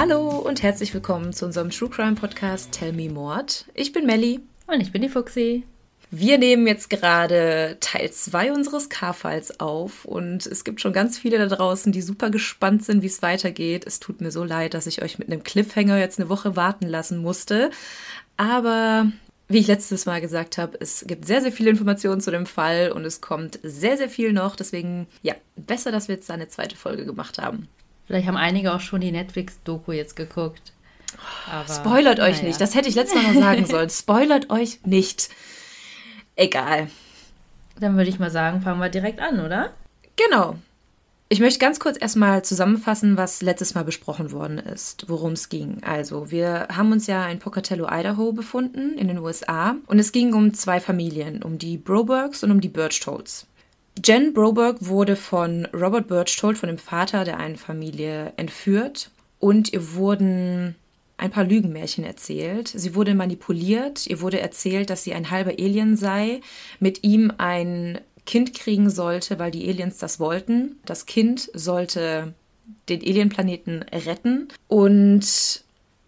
Hallo und herzlich willkommen zu unserem True Crime Podcast Tell Me Mord. Ich bin Melli. Und ich bin die Fuxi. Wir nehmen jetzt gerade Teil 2 unseres K-Files auf und es gibt schon ganz viele da draußen, die super gespannt sind, wie es weitergeht. Es tut mir so leid, dass ich euch mit einem Cliffhanger jetzt eine Woche warten lassen musste. Aber wie ich letztes Mal gesagt habe, es gibt sehr, sehr viele Informationen zu dem Fall und es kommt sehr, sehr viel noch. Deswegen, ja, besser, dass wir jetzt da eine zweite Folge gemacht haben. Vielleicht haben einige auch schon die Netflix-Doku jetzt geguckt. Aber, Spoilert euch ja. nicht, das hätte ich letztes Mal noch sagen sollen. Spoilert euch nicht. Egal. Dann würde ich mal sagen, fangen wir direkt an, oder? Genau. Ich möchte ganz kurz erstmal zusammenfassen, was letztes Mal besprochen worden ist, worum es ging. Also, wir haben uns ja in Pocatello, Idaho befunden, in den USA, und es ging um zwei Familien, um die Brobergs und um die Birchtolds. Jen Broberg wurde von Robert Birchtold, von dem Vater der einen Familie, entführt und ihr wurden ein paar Lügenmärchen erzählt. Sie wurde manipuliert. Ihr wurde erzählt, dass sie ein halber Alien sei, mit ihm ein Kind kriegen sollte, weil die Aliens das wollten. Das Kind sollte den Alienplaneten retten und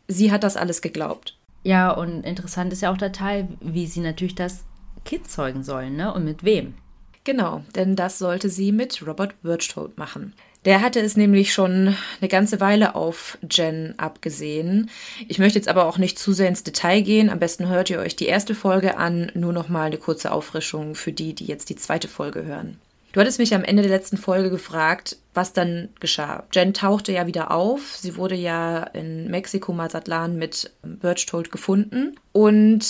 sie hat das alles geglaubt. Ja, und interessant ist ja auch der Teil, wie sie natürlich das Kind zeugen sollen, ne? Und mit wem. Genau, denn das sollte sie mit Robert Birchtold machen. Der hatte es nämlich schon eine ganze Weile auf Jen abgesehen. Ich möchte jetzt aber auch nicht zu sehr ins Detail gehen. Am besten hört ihr euch die erste Folge an. Nur noch mal eine kurze Auffrischung für die, die jetzt die zweite Folge hören. Du hattest mich am Ende der letzten Folge gefragt, was dann geschah. Jen tauchte ja wieder auf. Sie wurde ja in Mexiko Mazatlan mit Birchtold gefunden und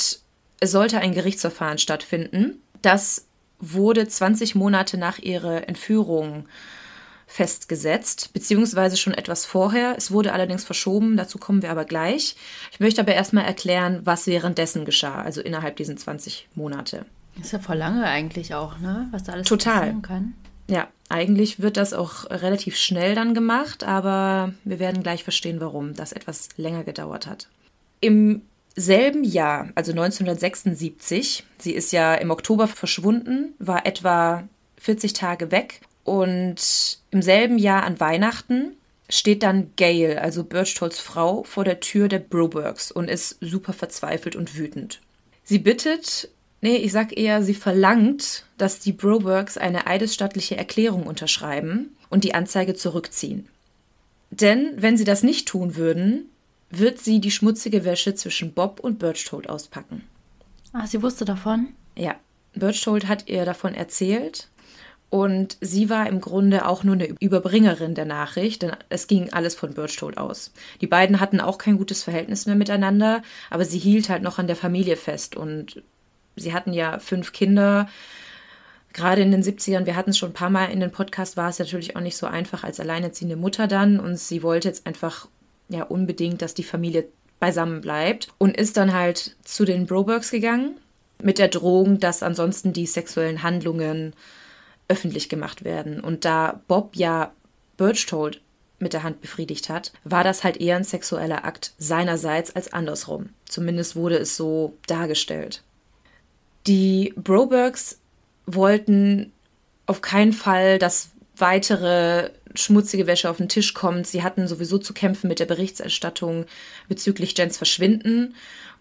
es sollte ein Gerichtsverfahren stattfinden. Das wurde 20 Monate nach ihrer Entführung festgesetzt, beziehungsweise schon etwas vorher. Es wurde allerdings verschoben, dazu kommen wir aber gleich. Ich möchte aber erstmal erklären, was währenddessen geschah, also innerhalb diesen 20 Monate. Das ist ja vor lange eigentlich auch, ne? Was da alles Total. passieren kann. Ja, eigentlich wird das auch relativ schnell dann gemacht, aber wir werden gleich verstehen, warum das etwas länger gedauert hat. Im selben Jahr, also 1976, sie ist ja im Oktober verschwunden, war etwa 40 Tage weg und im selben Jahr an Weihnachten steht dann Gail, also Birchtolds Frau, vor der Tür der Brobergs und ist super verzweifelt und wütend. Sie bittet, nee, ich sag eher, sie verlangt, dass die Brobergs eine eidesstattliche Erklärung unterschreiben und die Anzeige zurückziehen. Denn wenn sie das nicht tun würden, wird sie die schmutzige Wäsche zwischen Bob und Birchtold auspacken. Ah, sie wusste davon? Ja. Birchtold hat ihr davon erzählt und sie war im Grunde auch nur eine Überbringerin der Nachricht, denn es ging alles von Birchtold aus. Die beiden hatten auch kein gutes Verhältnis mehr miteinander, aber sie hielt halt noch an der Familie fest und sie hatten ja fünf Kinder. Gerade in den 70ern, wir hatten es schon ein paar Mal in den Podcast, war es natürlich auch nicht so einfach als alleinerziehende Mutter dann und sie wollte jetzt einfach ja unbedingt, dass die Familie beisammen bleibt und ist dann halt zu den Brobergs gegangen mit der Drohung, dass ansonsten die sexuellen Handlungen öffentlich gemacht werden. Und da Bob ja Birchtold mit der Hand befriedigt hat, war das halt eher ein sexueller Akt seinerseits als andersrum. Zumindest wurde es so dargestellt. Die Brobergs wollten auf keinen Fall, dass weitere schmutzige Wäsche auf den Tisch kommt. Sie hatten sowieso zu kämpfen mit der Berichterstattung bezüglich Jens Verschwinden.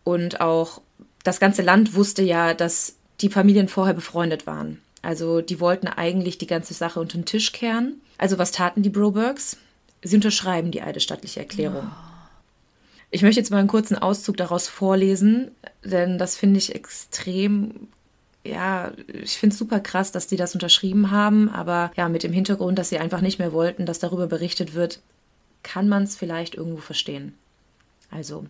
Und auch das ganze Land wusste ja, dass die Familien vorher befreundet waren. Also die wollten eigentlich die ganze Sache unter den Tisch kehren. Also was taten die Brobergs? Sie unterschreiben die eidesstattliche Erklärung. Oh. Ich möchte jetzt mal einen kurzen Auszug daraus vorlesen, denn das finde ich extrem, ja, ich finde es super krass, dass die das unterschrieben haben, aber ja, mit dem Hintergrund, dass sie einfach nicht mehr wollten, dass darüber berichtet wird, kann man es vielleicht irgendwo verstehen. Also,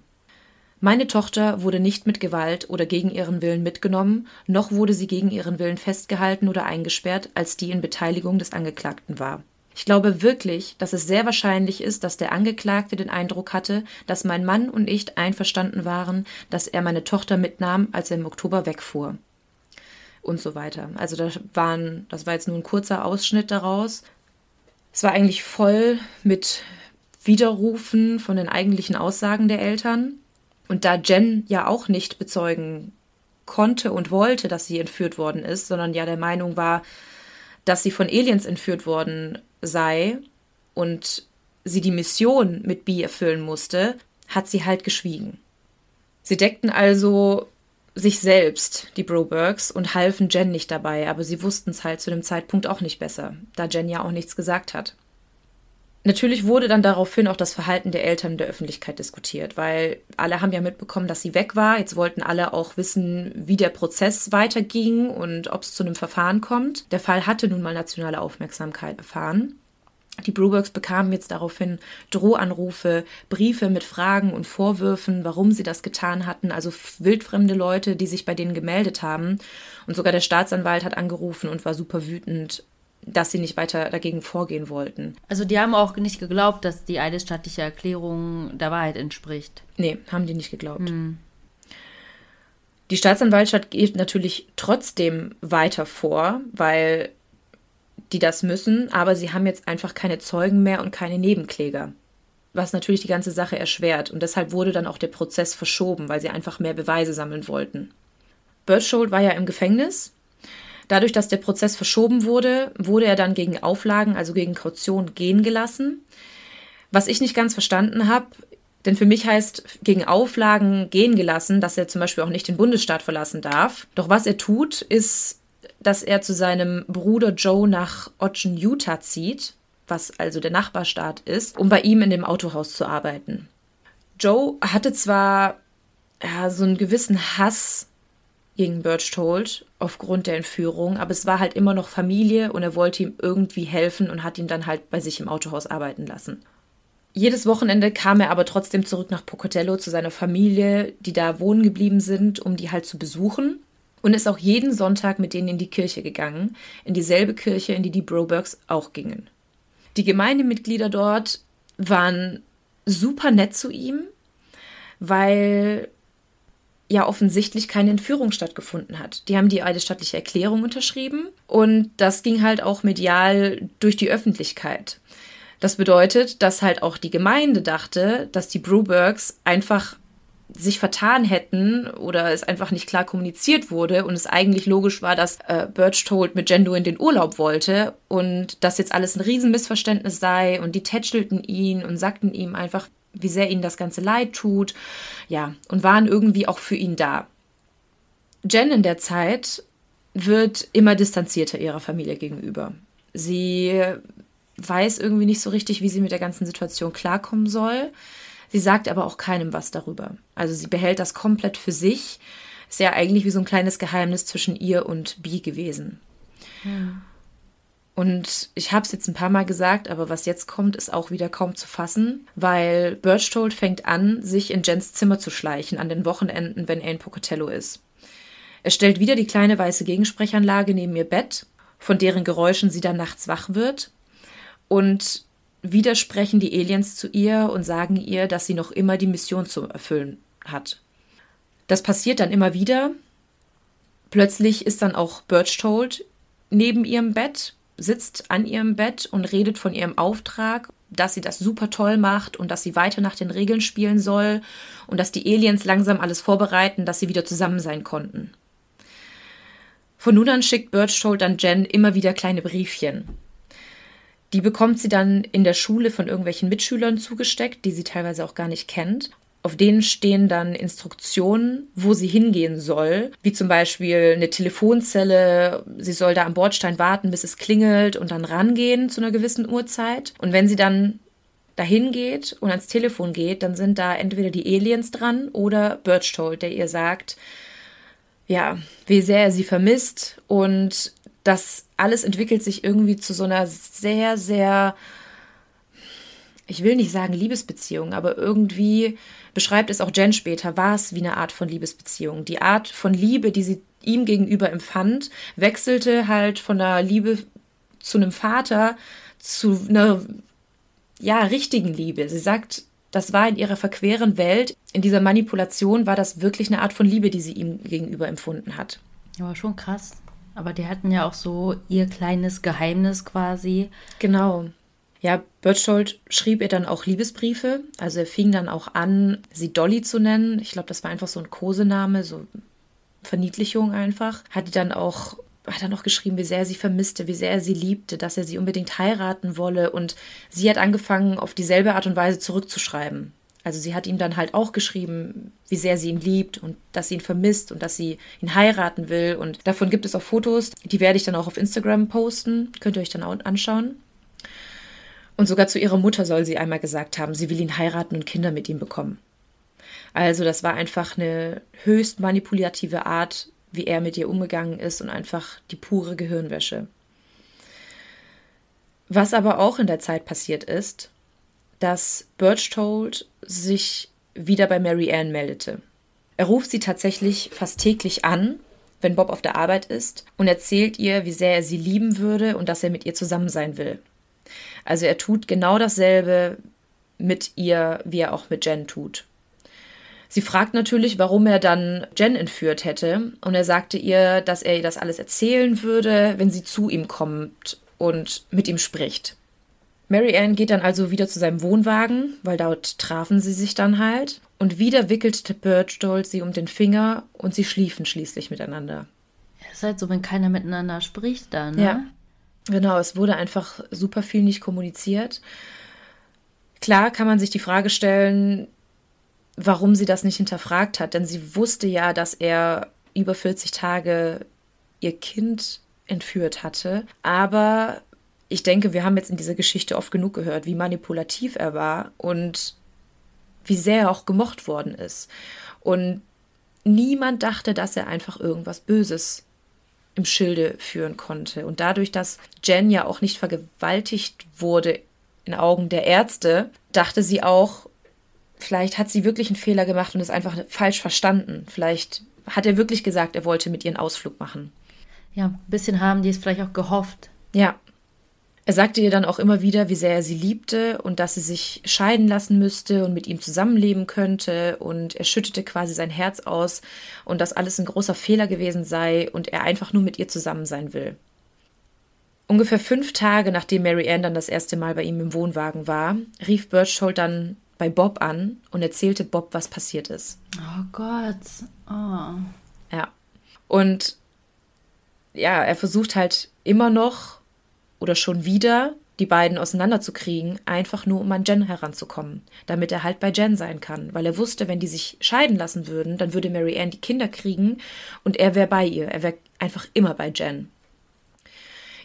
meine Tochter wurde nicht mit Gewalt oder gegen ihren Willen mitgenommen, noch wurde sie gegen ihren Willen festgehalten oder eingesperrt, als die in Beteiligung des Angeklagten war. Ich glaube wirklich, dass es sehr wahrscheinlich ist, dass der Angeklagte den Eindruck hatte, dass mein Mann und ich einverstanden waren, dass er meine Tochter mitnahm, als er im Oktober wegfuhr. Und so weiter. Also das, waren, das war jetzt nur ein kurzer Ausschnitt daraus. Es war eigentlich voll mit Widerrufen von den eigentlichen Aussagen der Eltern. Und da Jen ja auch nicht bezeugen konnte und wollte, dass sie entführt worden ist, sondern ja der Meinung war, dass sie von Aliens entführt worden sei und sie die Mission mit B erfüllen musste, hat sie halt geschwiegen. Sie deckten also sich selbst, die Brobergs, und halfen Jen nicht dabei, aber sie wussten es halt zu dem Zeitpunkt auch nicht besser, da Jen ja auch nichts gesagt hat. Natürlich wurde dann daraufhin auch das Verhalten der Eltern in der Öffentlichkeit diskutiert, weil alle haben ja mitbekommen, dass sie weg war. Jetzt wollten alle auch wissen, wie der Prozess weiterging und ob es zu einem Verfahren kommt. Der Fall hatte nun mal nationale Aufmerksamkeit erfahren. Die Brubergs bekamen jetzt daraufhin Drohanrufe, Briefe mit Fragen und Vorwürfen, warum sie das getan hatten, also wildfremde Leute, die sich bei denen gemeldet haben. Und sogar der Staatsanwalt hat angerufen und war super wütend, dass sie nicht weiter dagegen vorgehen wollten. Also die haben auch nicht geglaubt, dass die eidesstattliche Erklärung der Wahrheit entspricht. Nee, haben die nicht geglaubt. Hm. Die Staatsanwaltschaft geht natürlich trotzdem weiter vor, weil die das müssen, aber sie haben jetzt einfach keine Zeugen mehr und keine Nebenkläger. Was natürlich die ganze Sache erschwert. Und deshalb wurde dann auch der Prozess verschoben, weil sie einfach mehr Beweise sammeln wollten. Birdshold war ja im Gefängnis Dadurch, dass der Prozess verschoben wurde, wurde er dann gegen Auflagen, also gegen Kaution, gehen gelassen. Was ich nicht ganz verstanden habe, denn für mich heißt gegen Auflagen gehen gelassen, dass er zum Beispiel auch nicht den Bundesstaat verlassen darf. Doch was er tut, ist, dass er zu seinem Bruder Joe nach Ogden, Utah zieht, was also der Nachbarstaat ist, um bei ihm in dem Autohaus zu arbeiten. Joe hatte zwar ja, so einen gewissen Hass gegen Berchtold aufgrund der Entführung, aber es war halt immer noch Familie und er wollte ihm irgendwie helfen und hat ihn dann halt bei sich im Autohaus arbeiten lassen. Jedes Wochenende kam er aber trotzdem zurück nach Pocatello zu seiner Familie, die da wohnen geblieben sind, um die halt zu besuchen. Und ist auch jeden Sonntag mit denen in die Kirche gegangen, in dieselbe Kirche, in die die Brobergs auch gingen. Die Gemeindemitglieder dort waren super nett zu ihm, weil ja offensichtlich keine Entführung stattgefunden hat. Die haben die eidesstattliche Erklärung unterschrieben und das ging halt auch medial durch die Öffentlichkeit. Das bedeutet, dass halt auch die Gemeinde dachte, dass die Brubergs einfach sich vertan hätten oder es einfach nicht klar kommuniziert wurde und es eigentlich logisch war, dass äh, Birchtold mit Jendo in den Urlaub wollte und dass jetzt alles ein Riesenmissverständnis sei und die tätschelten ihn und sagten ihm einfach, wie sehr ihnen das Ganze leid tut, ja, und waren irgendwie auch für ihn da. Jen in der Zeit wird immer distanzierter ihrer Familie gegenüber. Sie weiß irgendwie nicht so richtig, wie sie mit der ganzen Situation klarkommen soll. Sie sagt aber auch keinem was darüber. Also sie behält das komplett für sich. Ist ja eigentlich wie so ein kleines Geheimnis zwischen ihr und Bee gewesen. Ja. Und ich habe es jetzt ein paar Mal gesagt, aber was jetzt kommt, ist auch wieder kaum zu fassen, weil Birchtold fängt an, sich in Jens Zimmer zu schleichen an den Wochenenden, wenn er in Pocatello ist. Er stellt wieder die kleine weiße Gegensprechanlage neben ihr Bett, von deren Geräuschen sie dann nachts wach wird. Und wieder sprechen die Aliens zu ihr und sagen ihr, dass sie noch immer die Mission zu erfüllen hat. Das passiert dann immer wieder. Plötzlich ist dann auch Birchtold neben ihrem Bett sitzt an ihrem Bett und redet von ihrem Auftrag, dass sie das super toll macht und dass sie weiter nach den Regeln spielen soll und dass die Aliens langsam alles vorbereiten, dass sie wieder zusammen sein konnten. Von nun an schickt Birchtold dann Jen immer wieder kleine Briefchen. Die bekommt sie dann in der Schule von irgendwelchen Mitschülern zugesteckt, die sie teilweise auch gar nicht kennt. Auf denen stehen dann Instruktionen, wo sie hingehen soll, wie zum Beispiel eine Telefonzelle. Sie soll da am Bordstein warten, bis es klingelt und dann rangehen zu einer gewissen Uhrzeit. Und wenn sie dann dahin geht und ans Telefon geht, dann sind da entweder die Aliens dran oder Birchtold, der ihr sagt, ja, wie sehr er sie vermisst und das alles entwickelt sich irgendwie zu so einer sehr, sehr ich will nicht sagen Liebesbeziehung, aber irgendwie beschreibt es auch Jen später, war es wie eine Art von Liebesbeziehung. Die Art von Liebe, die sie ihm gegenüber empfand, wechselte halt von der Liebe zu einem Vater zu einer ja, richtigen Liebe. Sie sagt, das war in ihrer verqueren Welt, in dieser Manipulation war das wirklich eine Art von Liebe, die sie ihm gegenüber empfunden hat. Ja, schon krass. Aber die hatten ja auch so ihr kleines Geheimnis quasi. Genau. Ja, Berthold schrieb ihr dann auch Liebesbriefe. Also er fing dann auch an, sie Dolly zu nennen. Ich glaube, das war einfach so ein Kosename, so Verniedlichung einfach. Hat die dann auch hat er noch geschrieben, wie sehr er sie vermisste, wie sehr er sie liebte, dass er sie unbedingt heiraten wolle. Und sie hat angefangen, auf dieselbe Art und Weise zurückzuschreiben. Also sie hat ihm dann halt auch geschrieben, wie sehr sie ihn liebt und dass sie ihn vermisst und dass sie ihn heiraten will. Und davon gibt es auch Fotos, die werde ich dann auch auf Instagram posten. Könnt ihr euch dann auch anschauen. Und sogar zu ihrer Mutter soll sie einmal gesagt haben, sie will ihn heiraten und Kinder mit ihm bekommen. Also das war einfach eine höchst manipulative Art, wie er mit ihr umgegangen ist und einfach die pure Gehirnwäsche. Was aber auch in der Zeit passiert ist, dass Birchtold sich wieder bei Mary Ann meldete. Er ruft sie tatsächlich fast täglich an, wenn Bob auf der Arbeit ist, und erzählt ihr, wie sehr er sie lieben würde und dass er mit ihr zusammen sein will. Also er tut genau dasselbe mit ihr, wie er auch mit Jen tut. Sie fragt natürlich, warum er dann Jen entführt hätte, und er sagte ihr, dass er ihr das alles erzählen würde, wenn sie zu ihm kommt und mit ihm spricht. Mary Ann geht dann also wieder zu seinem Wohnwagen, weil dort trafen sie sich dann halt. Und wieder wickelte Birchdold sie um den Finger und sie schliefen schließlich miteinander. Es ist halt so, wenn keiner miteinander spricht dann, ne? Ja. Genau, es wurde einfach super viel nicht kommuniziert. Klar kann man sich die Frage stellen, warum sie das nicht hinterfragt hat, denn sie wusste ja, dass er über 40 Tage ihr Kind entführt hatte. Aber ich denke, wir haben jetzt in dieser Geschichte oft genug gehört, wie manipulativ er war und wie sehr er auch gemocht worden ist. Und niemand dachte, dass er einfach irgendwas Böses im Schilde führen konnte. Und dadurch, dass Jen ja auch nicht vergewaltigt wurde in Augen der Ärzte, dachte sie auch, vielleicht hat sie wirklich einen Fehler gemacht und es einfach falsch verstanden. Vielleicht hat er wirklich gesagt, er wollte mit ihr einen Ausflug machen. Ja, ein bisschen haben die es vielleicht auch gehofft. Ja. Er sagte ihr dann auch immer wieder, wie sehr er sie liebte und dass sie sich scheiden lassen müsste und mit ihm zusammenleben könnte. Und er schüttete quasi sein Herz aus und dass alles ein großer Fehler gewesen sei und er einfach nur mit ihr zusammen sein will. Ungefähr fünf Tage nachdem Mary Ann dann das erste Mal bei ihm im Wohnwagen war, rief Birchhold dann bei Bob an und erzählte Bob, was passiert ist. Oh Gott. Oh. Ja. Und ja, er versucht halt immer noch oder schon wieder die beiden auseinanderzukriegen, einfach nur um an Jen heranzukommen, damit er halt bei Jen sein kann, weil er wusste, wenn die sich scheiden lassen würden, dann würde Mary Ann die Kinder kriegen und er wäre bei ihr, er wäre einfach immer bei Jen.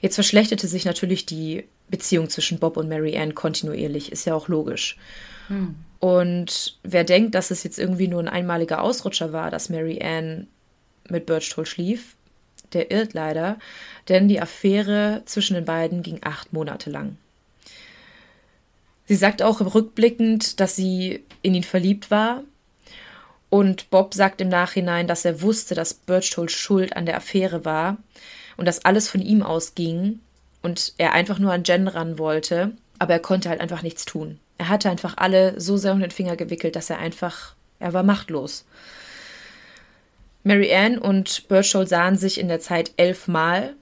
Jetzt verschlechterte sich natürlich die Beziehung zwischen Bob und Mary Ann kontinuierlich, ist ja auch logisch. Hm. Und wer denkt, dass es jetzt irgendwie nur ein einmaliger Ausrutscher war, dass Mary Ann mit Birchtoll schlief, der irrt leider, denn die Affäre zwischen den beiden ging acht Monate lang. Sie sagt auch rückblickend, dass sie in ihn verliebt war. Und Bob sagt im Nachhinein, dass er wusste, dass Birchtoll schuld an der Affäre war und dass alles von ihm ausging und er einfach nur an Jen ran wollte, aber er konnte halt einfach nichts tun. Er hatte einfach alle so sehr um den Finger gewickelt, dass er einfach, er war machtlos. Mary Ann und Birchall sahen sich in der Zeit elfmal.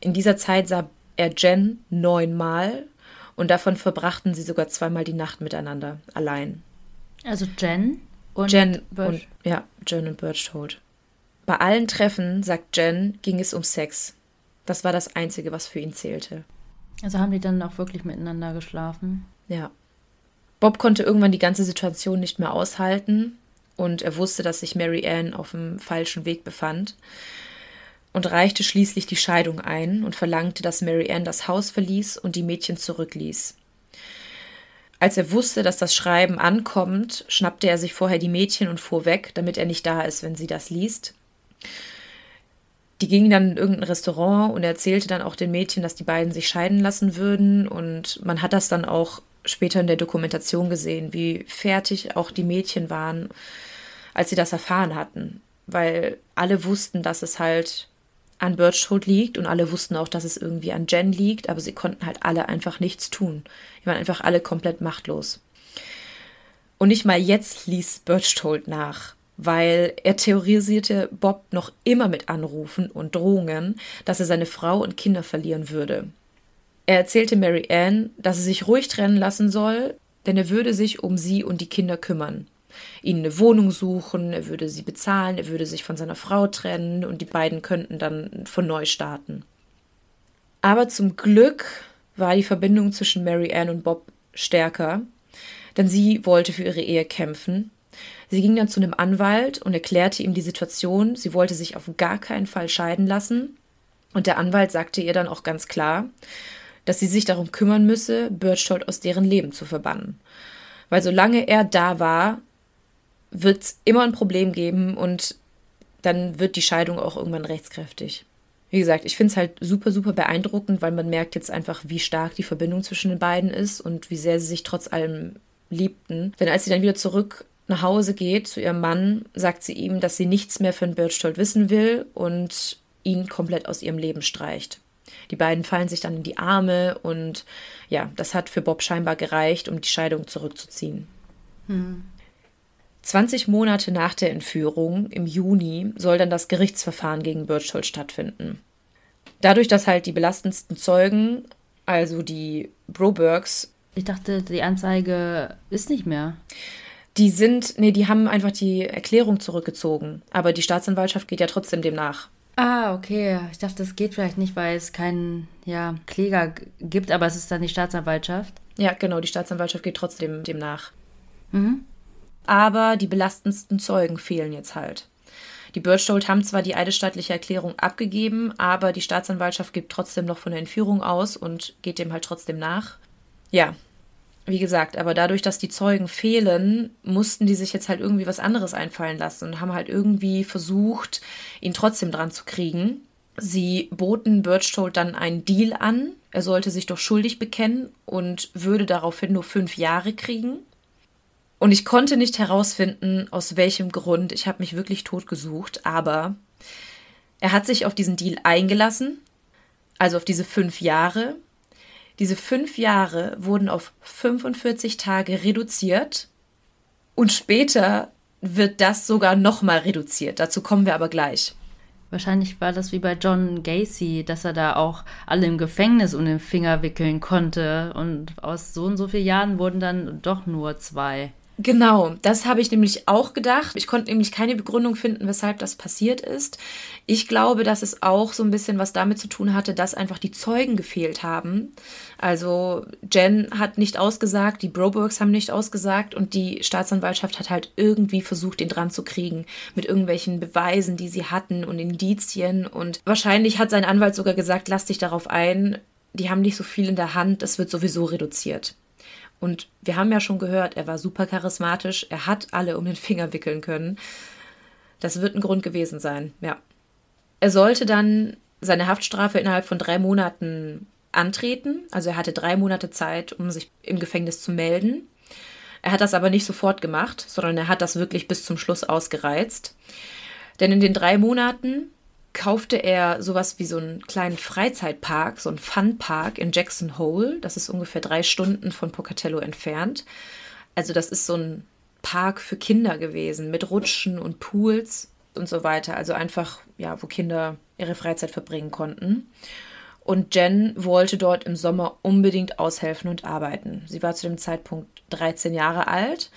In dieser Zeit sah er Jen neunmal und davon verbrachten sie sogar zweimal die Nacht miteinander, allein. Also Jen und Jen Birch. und ja, Jen und Birchhold. Bei allen Treffen, sagt Jen, ging es um Sex. Das war das Einzige, was für ihn zählte. Also haben die dann auch wirklich miteinander geschlafen? Ja. Bob konnte irgendwann die ganze Situation nicht mehr aushalten und er wusste, dass sich Mary Ann auf dem falschen Weg befand und reichte schließlich die Scheidung ein und verlangte, dass Mary Ann das Haus verließ und die Mädchen zurückließ. Als er wusste, dass das Schreiben ankommt, schnappte er sich vorher die Mädchen und fuhr weg, damit er nicht da ist, wenn sie das liest. Die gingen dann in irgendein Restaurant und er erzählte dann auch den Mädchen, dass die beiden sich scheiden lassen würden. Und man hat das dann auch später in der Dokumentation gesehen, wie fertig auch die Mädchen waren, als sie das erfahren hatten. Weil alle wussten, dass es halt an Birchhold liegt und alle wussten auch, dass es irgendwie an Jen liegt, aber sie konnten halt alle einfach nichts tun. Die waren einfach alle komplett machtlos. Und nicht mal jetzt ließ Birchhold nach, weil er theorisierte Bob noch immer mit Anrufen und Drohungen, dass er seine Frau und Kinder verlieren würde. Er erzählte Mary Ann, dass sie sich ruhig trennen lassen soll, denn er würde sich um sie und die Kinder kümmern. ihnen eine Wohnung suchen, er würde sie bezahlen, er würde sich von seiner Frau trennen und die beiden könnten dann von neu starten. Aber zum Glück war die Verbindung zwischen Mary Ann und Bob stärker, denn sie wollte für ihre Ehe kämpfen. Sie ging dann zu einem Anwalt und erklärte ihm die Situation. Sie wollte sich auf gar keinen Fall scheiden lassen. Und der Anwalt sagte ihr dann auch ganz klar, dass sie sich darum kümmern müsse, Birchtold aus deren Leben zu verbannen. Weil solange er da war, wird es immer ein Problem geben und dann wird die Scheidung auch irgendwann rechtskräftig. Wie gesagt, ich finde es halt super, super beeindruckend, weil man merkt jetzt einfach, wie stark die Verbindung zwischen den beiden ist und wie sehr sie sich trotz allem liebten. Denn als sie dann wieder zurück nach Hause geht zu ihrem Mann, sagt sie ihm, dass sie nichts mehr von Birchtold wissen will und ihn komplett aus ihrem Leben streicht. Die beiden fallen sich dann in die Arme und ja, das hat für Bob scheinbar gereicht, um die Scheidung zurückzuziehen. Hm. 20 Monate nach der Entführung, im Juni, soll dann das Gerichtsverfahren gegen Birchtold stattfinden. Dadurch, dass halt die belastendsten Zeugen, also die Brobergs. Ich dachte, die Anzeige ist nicht mehr. Die sind, nee, die haben einfach die Erklärung zurückgezogen. Aber die Staatsanwaltschaft geht ja trotzdem dem nach. Ah, okay. Ich dachte, das geht vielleicht nicht, weil es keinen ja, Kläger gibt, aber es ist dann die Staatsanwaltschaft. Ja, genau, die Staatsanwaltschaft geht trotzdem dem nach. Mhm. Aber die belastendsten Zeugen fehlen jetzt halt. Die Birchtold haben zwar die eidesstattliche Erklärung abgegeben, aber die Staatsanwaltschaft gibt trotzdem noch von der Entführung aus und geht dem halt trotzdem nach. Ja, wie gesagt, aber dadurch, dass die Zeugen fehlen, mussten die sich jetzt halt irgendwie was anderes einfallen lassen und haben halt irgendwie versucht, ihn trotzdem dran zu kriegen. Sie boten Birchtold dann einen Deal an. Er sollte sich doch schuldig bekennen und würde daraufhin nur fünf Jahre kriegen. Und ich konnte nicht herausfinden, aus welchem Grund. Ich habe mich wirklich tot gesucht, aber er hat sich auf diesen Deal eingelassen, also auf diese fünf Jahre. Diese fünf Jahre wurden auf 45 Tage reduziert und später wird das sogar nochmal reduziert. Dazu kommen wir aber gleich. Wahrscheinlich war das wie bei John Gacy, dass er da auch alle im Gefängnis um den Finger wickeln konnte. Und aus so und so vielen Jahren wurden dann doch nur zwei. Genau, das habe ich nämlich auch gedacht. Ich konnte nämlich keine Begründung finden, weshalb das passiert ist. Ich glaube, dass es auch so ein bisschen was damit zu tun hatte, dass einfach die Zeugen gefehlt haben. Also Jen hat nicht ausgesagt, die Brobergs haben nicht ausgesagt und die Staatsanwaltschaft hat halt irgendwie versucht, ihn dran zu kriegen mit irgendwelchen Beweisen, die sie hatten und Indizien. Und wahrscheinlich hat sein Anwalt sogar gesagt, lass dich darauf ein. Die haben nicht so viel in der Hand, das wird sowieso reduziert. Und wir haben ja schon gehört, er war super charismatisch, er hat alle um den Finger wickeln können. Das wird ein Grund gewesen sein, ja. Er sollte dann seine Haftstrafe innerhalb von drei Monaten antreten. Also er hatte drei Monate Zeit, um sich im Gefängnis zu melden. Er hat das aber nicht sofort gemacht, sondern er hat das wirklich bis zum Schluss ausgereizt. Denn in den drei Monaten kaufte er sowas wie so einen kleinen Freizeitpark, so einen Funpark in Jackson Hole. Das ist ungefähr drei Stunden von Pocatello entfernt. Also das ist so ein Park für Kinder gewesen mit Rutschen und Pools und so weiter. Also einfach, ja, wo Kinder ihre Freizeit verbringen konnten. Und Jen wollte dort im Sommer unbedingt aushelfen und arbeiten. Sie war zu dem Zeitpunkt 13 Jahre alt,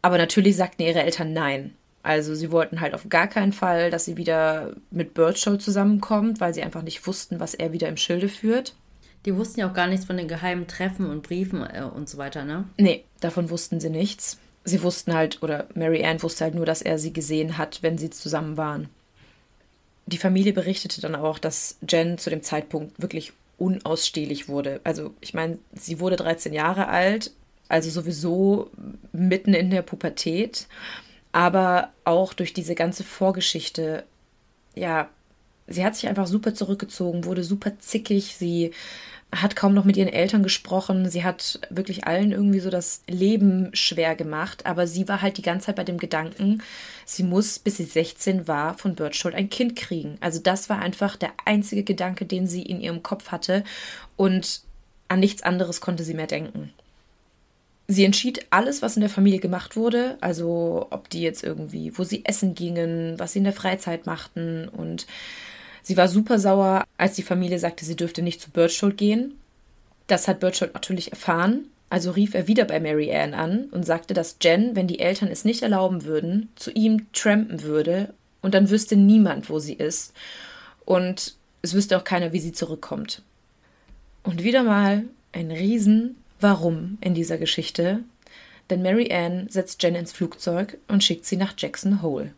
aber natürlich sagten ihre Eltern nein. Also sie wollten halt auf gar keinen Fall, dass sie wieder mit Birchall zusammenkommt, weil sie einfach nicht wussten, was er wieder im Schilde führt. Die wussten ja auch gar nichts von den geheimen Treffen und Briefen äh, und so weiter, ne? Nee, davon wussten sie nichts. Sie wussten halt, oder Mary Ann wusste halt nur, dass er sie gesehen hat, wenn sie zusammen waren. Die Familie berichtete dann auch, dass Jen zu dem Zeitpunkt wirklich unausstehlich wurde. Also, ich meine, sie wurde 13 Jahre alt, also sowieso mitten in der Pubertät aber auch durch diese ganze Vorgeschichte, ja, sie hat sich einfach super zurückgezogen, wurde super zickig, sie hat kaum noch mit ihren Eltern gesprochen, sie hat wirklich allen irgendwie so das Leben schwer gemacht, aber sie war halt die ganze Zeit bei dem Gedanken, sie muss, bis sie 16 war, von Birchhold ein Kind kriegen. Also das war einfach der einzige Gedanke, den sie in ihrem Kopf hatte und an nichts anderes konnte sie mehr denken sie entschied alles, was in der Familie gemacht wurde, also ob die jetzt irgendwie, wo sie essen gingen, was sie in der Freizeit machten und sie war super sauer, als die Familie sagte, sie dürfte nicht zu Birchhold gehen. Das hat Birchhold natürlich erfahren, Also rief er wieder bei Mary Ann an und sagte, dass Jen, wenn die Eltern es nicht erlauben würden, zu ihm trampen würde und dann wüsste niemand, wo sie ist. Und es wüsste auch keiner, wie sie zurückkommt. Und wieder mal ein Riesen Warum in dieser Geschichte, denn Mary Ann setzt Jen ins Flugzeug und schickt sie nach Jackson Hole.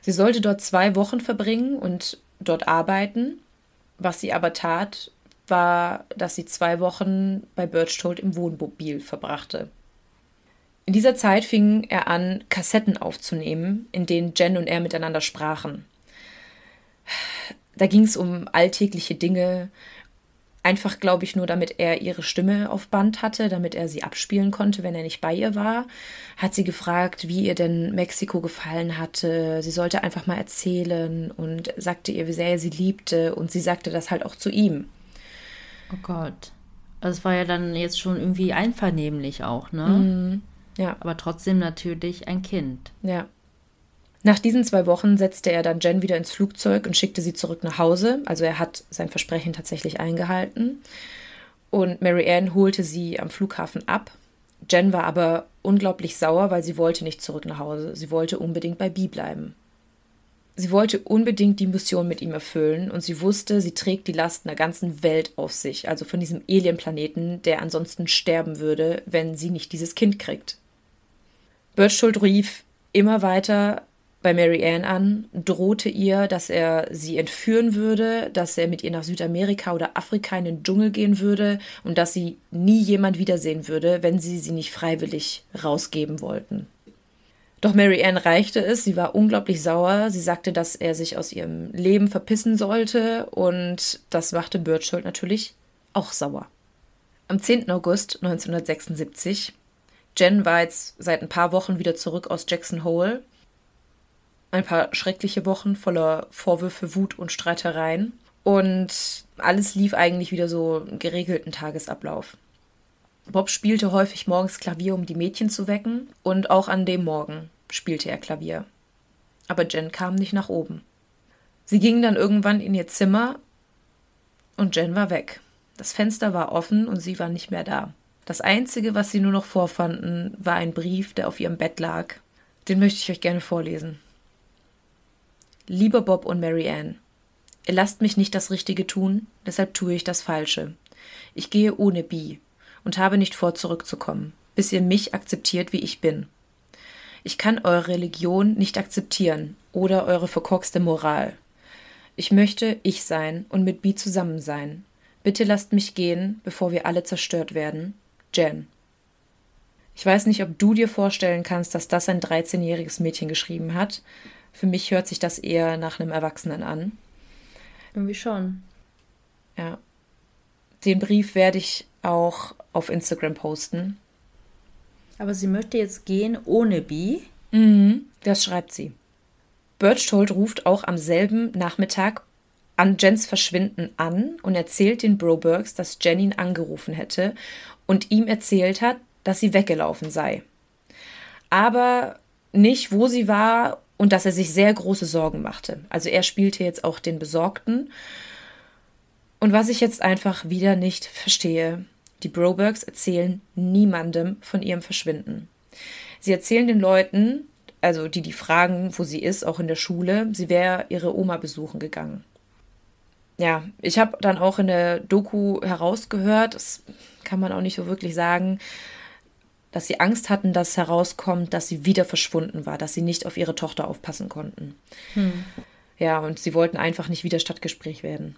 Sie sollte dort zwei Wochen verbringen und dort arbeiten. Was sie aber tat, war, dass sie zwei Wochen bei Birchtold im Wohnmobil verbrachte. In dieser Zeit fing er an, Kassetten aufzunehmen, in denen Jen und er miteinander sprachen. Da ging es um alltägliche Dinge, Einfach, glaube ich, nur damit er ihre Stimme auf Band hatte, damit er sie abspielen konnte, wenn er nicht bei ihr war. Hat sie gefragt, wie ihr denn Mexiko gefallen hatte. Sie sollte einfach mal erzählen und sagte ihr, wie sehr er sie liebte. Und sie sagte das halt auch zu ihm. Oh Gott. Also es war ja dann jetzt schon irgendwie einvernehmlich auch, ne? Mhm. Ja. Aber trotzdem natürlich ein Kind. Ja. Nach diesen zwei Wochen setzte er dann Jen wieder ins Flugzeug und schickte sie zurück nach Hause. Also er hat sein Versprechen tatsächlich eingehalten. Und Mary Ann holte sie am Flughafen ab. Jen war aber unglaublich sauer, weil sie wollte nicht zurück nach Hause. Sie wollte unbedingt bei Bee bleiben. Sie wollte unbedingt die Mission mit ihm erfüllen und sie wusste, sie trägt die Last einer ganzen Welt auf sich, also von diesem Alienplaneten, der ansonsten sterben würde, wenn sie nicht dieses Kind kriegt. Birchtold rief immer weiter bei Mary Ann an, drohte ihr, dass er sie entführen würde, dass er mit ihr nach Südamerika oder Afrika in den Dschungel gehen würde und dass sie nie jemand wiedersehen würde, wenn sie sie nicht freiwillig rausgeben wollten. Doch Mary Ann reichte es, sie war unglaublich sauer, sie sagte, dass er sich aus ihrem Leben verpissen sollte und das machte Birchhold natürlich auch sauer. Am 10. August 1976, Jen war jetzt seit ein paar Wochen wieder zurück aus Jackson Hole ein paar schreckliche Wochen voller Vorwürfe, Wut und Streitereien. Und alles lief eigentlich wieder so einen geregelten Tagesablauf. Bob spielte häufig morgens Klavier, um die Mädchen zu wecken, und auch an dem Morgen spielte er Klavier. Aber Jen kam nicht nach oben. Sie ging dann irgendwann in ihr Zimmer und Jen war weg. Das Fenster war offen und sie war nicht mehr da. Das Einzige, was sie nur noch vorfanden, war ein Brief, der auf ihrem Bett lag. Den möchte ich euch gerne vorlesen. Lieber Bob und Mary Ann, ihr lasst mich nicht das Richtige tun, deshalb tue ich das Falsche. Ich gehe ohne Bee und habe nicht vor, zurückzukommen, bis ihr mich akzeptiert, wie ich bin. Ich kann eure Religion nicht akzeptieren oder eure verkorkste Moral. Ich möchte ich sein und mit Bee zusammen sein. Bitte lasst mich gehen, bevor wir alle zerstört werden. Jen. Ich weiß nicht, ob du dir vorstellen kannst, dass das ein 13-jähriges Mädchen geschrieben hat, für mich hört sich das eher nach einem Erwachsenen an. Irgendwie schon. Ja. Den Brief werde ich auch auf Instagram posten. Aber sie möchte jetzt gehen ohne Bi? Mhm, das schreibt sie. Birchtold ruft auch am selben Nachmittag an Jens Verschwinden an und erzählt den Brobergs, dass Jen ihn angerufen hätte und ihm erzählt hat, dass sie weggelaufen sei. Aber nicht, wo sie war und dass er sich sehr große Sorgen machte. Also er spielte jetzt auch den Besorgten. Und was ich jetzt einfach wieder nicht verstehe, die Brobergs erzählen niemandem von ihrem Verschwinden. Sie erzählen den Leuten, also die die fragen, wo sie ist, auch in der Schule, sie wäre ihre Oma besuchen gegangen. Ja, ich habe dann auch in der Doku herausgehört, das kann man auch nicht so wirklich sagen, dass sie Angst hatten, dass herauskommt, dass sie wieder verschwunden war, dass sie nicht auf ihre Tochter aufpassen konnten. Hm. Ja, und sie wollten einfach nicht wieder Stadtgespräch werden.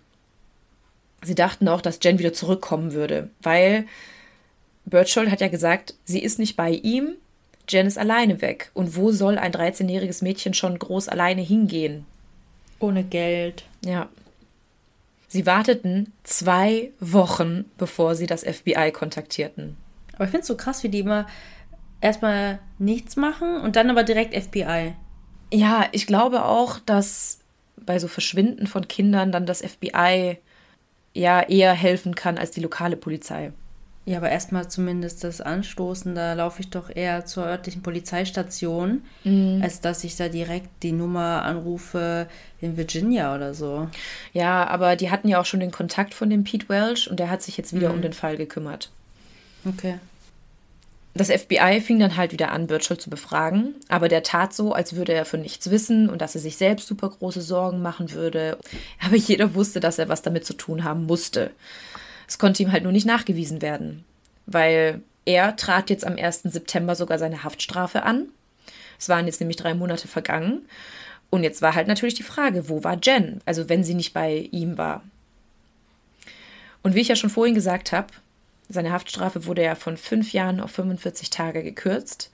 Sie dachten auch, dass Jen wieder zurückkommen würde, weil Birchall hat ja gesagt, sie ist nicht bei ihm, Jen ist alleine weg. Und wo soll ein 13-jähriges Mädchen schon groß alleine hingehen? Ohne Geld. Ja. Sie warteten zwei Wochen, bevor sie das FBI kontaktierten. Aber ich finde es so krass, wie die immer erstmal nichts machen und dann aber direkt FBI. Ja, ich glaube auch, dass bei so Verschwinden von Kindern dann das FBI ja eher helfen kann als die lokale Polizei. Ja, aber erstmal zumindest das Anstoßen, da laufe ich doch eher zur örtlichen Polizeistation, mhm. als dass ich da direkt die Nummer anrufe in Virginia oder so. Ja, aber die hatten ja auch schon den Kontakt von dem Pete Welch und der hat sich jetzt wieder mhm. um den Fall gekümmert. Okay. Das FBI fing dann halt wieder an, Birchall zu befragen, aber der tat so, als würde er von nichts wissen und dass er sich selbst super große Sorgen machen würde. Aber jeder wusste, dass er was damit zu tun haben musste. Es konnte ihm halt nur nicht nachgewiesen werden, weil er trat jetzt am 1. September sogar seine Haftstrafe an. Es waren jetzt nämlich drei Monate vergangen. Und jetzt war halt natürlich die Frage, wo war Jen? Also wenn sie nicht bei ihm war. Und wie ich ja schon vorhin gesagt habe, seine Haftstrafe wurde ja von fünf Jahren auf 45 Tage gekürzt.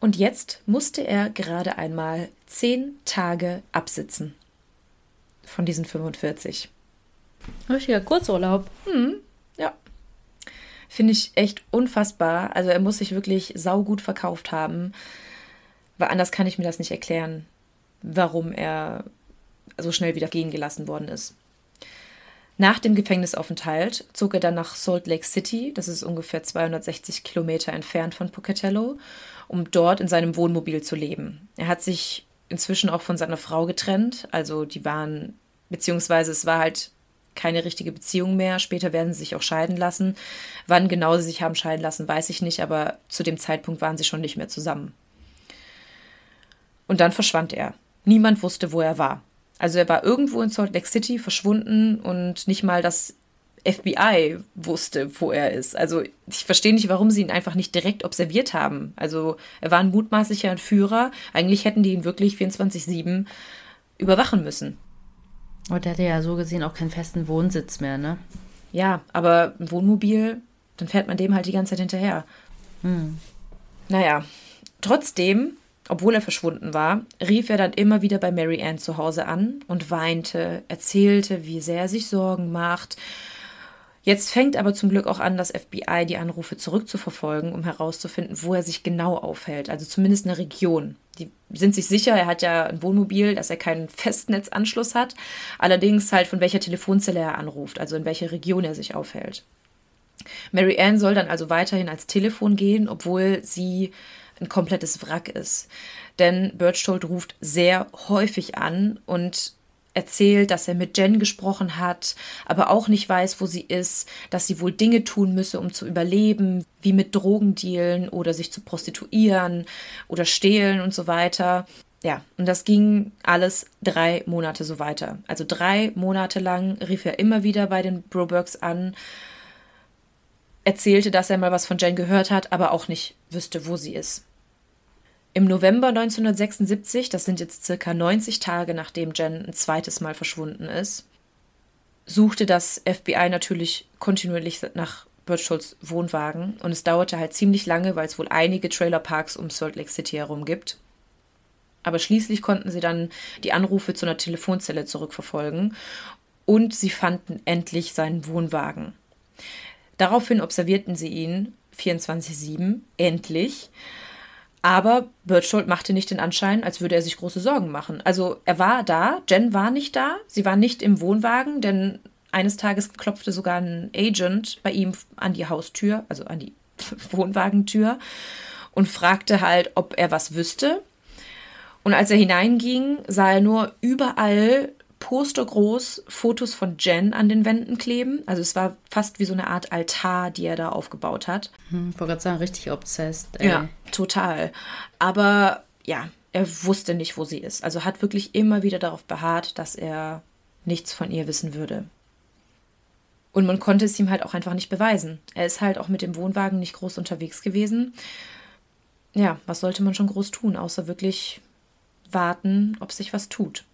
Und jetzt musste er gerade einmal zehn Tage absitzen. Von diesen 45. Richtiger Kurzurlaub. Hm, ja. Finde ich echt unfassbar. Also er muss sich wirklich saugut verkauft haben. Weil anders kann ich mir das nicht erklären, warum er so schnell wieder gehen gelassen worden ist. Nach dem Gefängnisaufenthalt zog er dann nach Salt Lake City, das ist ungefähr 260 Kilometer entfernt von Pocatello, um dort in seinem Wohnmobil zu leben. Er hat sich inzwischen auch von seiner Frau getrennt, also die waren, beziehungsweise es war halt keine richtige Beziehung mehr. Später werden sie sich auch scheiden lassen. Wann genau sie sich haben scheiden lassen, weiß ich nicht, aber zu dem Zeitpunkt waren sie schon nicht mehr zusammen. Und dann verschwand er. Niemand wusste, wo er war. Also er war irgendwo in Salt Lake City verschwunden und nicht mal das FBI wusste, wo er ist. Also ich verstehe nicht, warum sie ihn einfach nicht direkt observiert haben. Also er war ein mutmaßlicher Entführer. Eigentlich hätten die ihn wirklich 24-7 überwachen müssen. Und er hatte ja so gesehen auch keinen festen Wohnsitz mehr, ne? Ja, aber ein Wohnmobil, dann fährt man dem halt die ganze Zeit hinterher. Hm. Naja, trotzdem obwohl er verschwunden war, rief er dann immer wieder bei Mary Ann zu Hause an und weinte, erzählte, wie sehr er sich Sorgen macht. Jetzt fängt aber zum Glück auch an, das FBI die Anrufe zurückzuverfolgen, um herauszufinden, wo er sich genau aufhält, also zumindest eine Region. Die sind sich sicher, er hat ja ein Wohnmobil, dass er keinen Festnetzanschluss hat, allerdings halt von welcher Telefonzelle er anruft, also in welcher Region er sich aufhält. Mary Ann soll dann also weiterhin als Telefon gehen, obwohl sie ein komplettes Wrack ist. Denn Berchtold ruft sehr häufig an und erzählt, dass er mit Jen gesprochen hat, aber auch nicht weiß, wo sie ist, dass sie wohl Dinge tun müsse, um zu überleben, wie mit Drogendealen oder sich zu prostituieren oder stehlen und so weiter. Ja, und das ging alles drei Monate so weiter. Also drei Monate lang rief er immer wieder bei den Brobergs an, erzählte, dass er mal was von Jen gehört hat, aber auch nicht wüsste, wo sie ist. Im November 1976, das sind jetzt circa 90 Tage nachdem Jen ein zweites Mal verschwunden ist, suchte das FBI natürlich kontinuierlich nach Birchholds Wohnwagen und es dauerte halt ziemlich lange, weil es wohl einige Trailerparks um Salt Lake City herum gibt. Aber schließlich konnten sie dann die Anrufe zu einer Telefonzelle zurückverfolgen und sie fanden endlich seinen Wohnwagen. Daraufhin observierten sie ihn 24-7, endlich. Aber Berthold machte nicht den Anschein, als würde er sich große Sorgen machen. Also er war da, Jen war nicht da, sie war nicht im Wohnwagen, denn eines Tages klopfte sogar ein Agent bei ihm an die Haustür, also an die Wohnwagentür und fragte halt, ob er was wüsste. Und als er hineinging, sah er nur überall postergroß Fotos von Jen an den Wänden kleben. Also es war fast wie so eine Art Altar, die er da aufgebaut hat. Hm, ich wollte gerade sagen, richtig obsessed. Ey. Ja, total. Aber ja, er wusste nicht, wo sie ist. Also hat wirklich immer wieder darauf beharrt, dass er nichts von ihr wissen würde. Und man konnte es ihm halt auch einfach nicht beweisen. Er ist halt auch mit dem Wohnwagen nicht groß unterwegs gewesen. Ja, was sollte man schon groß tun, außer wirklich warten, ob sich was tut.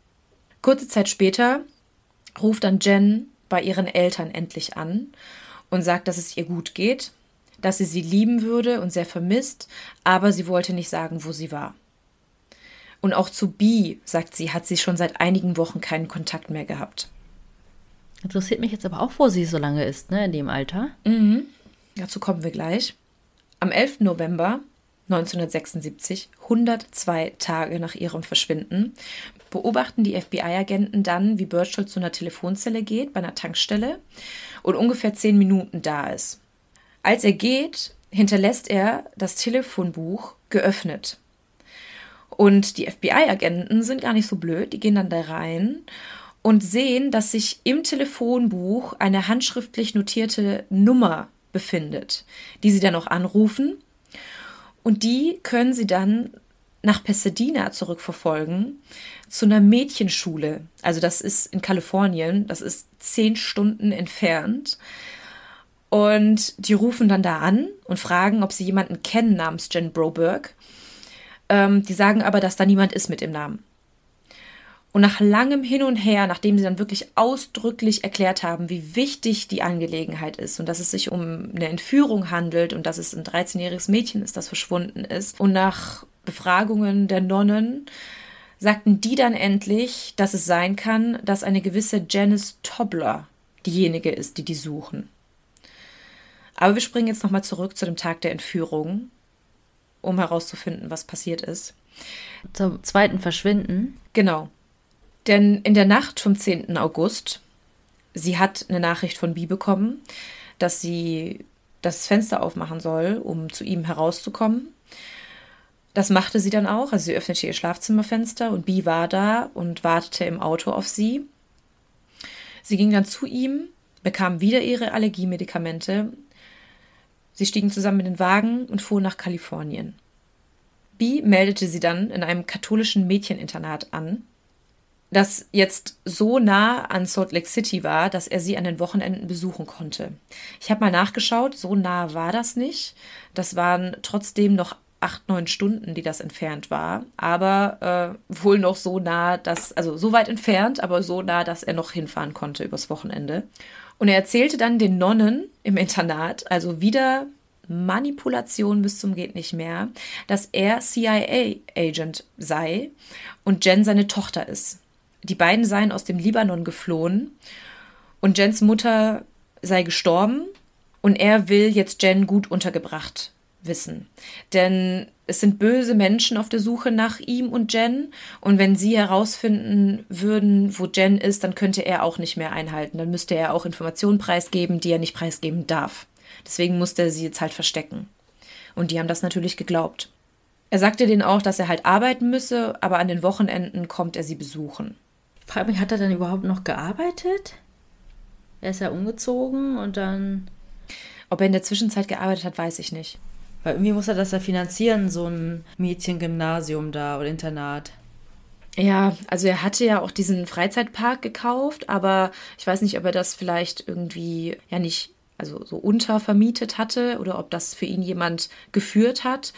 Kurze Zeit später ruft dann Jen bei ihren Eltern endlich an und sagt, dass es ihr gut geht, dass sie sie lieben würde und sehr vermisst, aber sie wollte nicht sagen, wo sie war. Und auch zu Bee, sagt sie, hat sie schon seit einigen Wochen keinen Kontakt mehr gehabt. Interessiert mich jetzt aber auch, wo sie so lange ist, ne, in dem Alter. Mhm. Dazu kommen wir gleich. Am 11. November 1976, 102 Tage nach ihrem Verschwinden, beobachten die FBI-Agenten dann, wie Birchall zu einer Telefonzelle geht, bei einer Tankstelle und ungefähr zehn Minuten da ist. Als er geht, hinterlässt er das Telefonbuch geöffnet. Und die FBI-Agenten sind gar nicht so blöd, die gehen dann da rein und sehen, dass sich im Telefonbuch eine handschriftlich notierte Nummer befindet, die sie dann auch anrufen. Und die können sie dann nach Pasadena zurückverfolgen zu einer Mädchenschule. Also das ist in Kalifornien, das ist zehn Stunden entfernt. Und die rufen dann da an und fragen, ob sie jemanden kennen namens Jen Broberg. Ähm, die sagen aber, dass da niemand ist mit dem Namen. Und nach langem Hin und Her, nachdem sie dann wirklich ausdrücklich erklärt haben, wie wichtig die Angelegenheit ist und dass es sich um eine Entführung handelt und dass es ein 13-jähriges Mädchen ist, das verschwunden ist, und nach Befragungen der Nonnen sagten die dann endlich, dass es sein kann, dass eine gewisse Janice Tobler diejenige ist, die die suchen. Aber wir springen jetzt nochmal zurück zu dem Tag der Entführung, um herauszufinden, was passiert ist. Zum zweiten Verschwinden? Genau. Denn in der Nacht vom 10. August, sie hat eine Nachricht von Bi bekommen, dass sie das Fenster aufmachen soll, um zu ihm herauszukommen. Das machte sie dann auch. Also sie öffnete ihr Schlafzimmerfenster und Bi war da und wartete im Auto auf sie. Sie ging dann zu ihm, bekam wieder ihre Allergiemedikamente. Sie stiegen zusammen in den Wagen und fuhren nach Kalifornien. Bi meldete sie dann in einem katholischen Mädcheninternat an das jetzt so nah an Salt Lake City war, dass er sie an den Wochenenden besuchen konnte. Ich habe mal nachgeschaut, so nah war das nicht. Das waren trotzdem noch acht, neun Stunden, die das entfernt war, aber äh, wohl noch so nah, dass, also so weit entfernt, aber so nah, dass er noch hinfahren konnte übers Wochenende. Und er erzählte dann den Nonnen im Internat, also wieder Manipulation bis zum geht nicht mehr, dass er CIA-Agent sei und Jen seine Tochter ist. Die beiden seien aus dem Libanon geflohen und Jens Mutter sei gestorben und er will jetzt Jen gut untergebracht wissen. Denn es sind böse Menschen auf der Suche nach ihm und Jen. Und wenn sie herausfinden würden, wo Jen ist, dann könnte er auch nicht mehr einhalten. Dann müsste er auch Informationen preisgeben, die er nicht preisgeben darf. Deswegen musste er sie jetzt halt verstecken. Und die haben das natürlich geglaubt. Er sagte denen auch, dass er halt arbeiten müsse, aber an den Wochenenden kommt er sie besuchen frage mich, hat er dann überhaupt noch gearbeitet? Er ist ja umgezogen und dann. Ob er in der Zwischenzeit gearbeitet hat, weiß ich nicht. Weil irgendwie muss er das ja finanzieren, so ein Mädchengymnasium da oder Internat. Ja, also er hatte ja auch diesen Freizeitpark gekauft, aber ich weiß nicht, ob er das vielleicht irgendwie ja nicht also so untervermietet hatte oder ob das für ihn jemand geführt hat.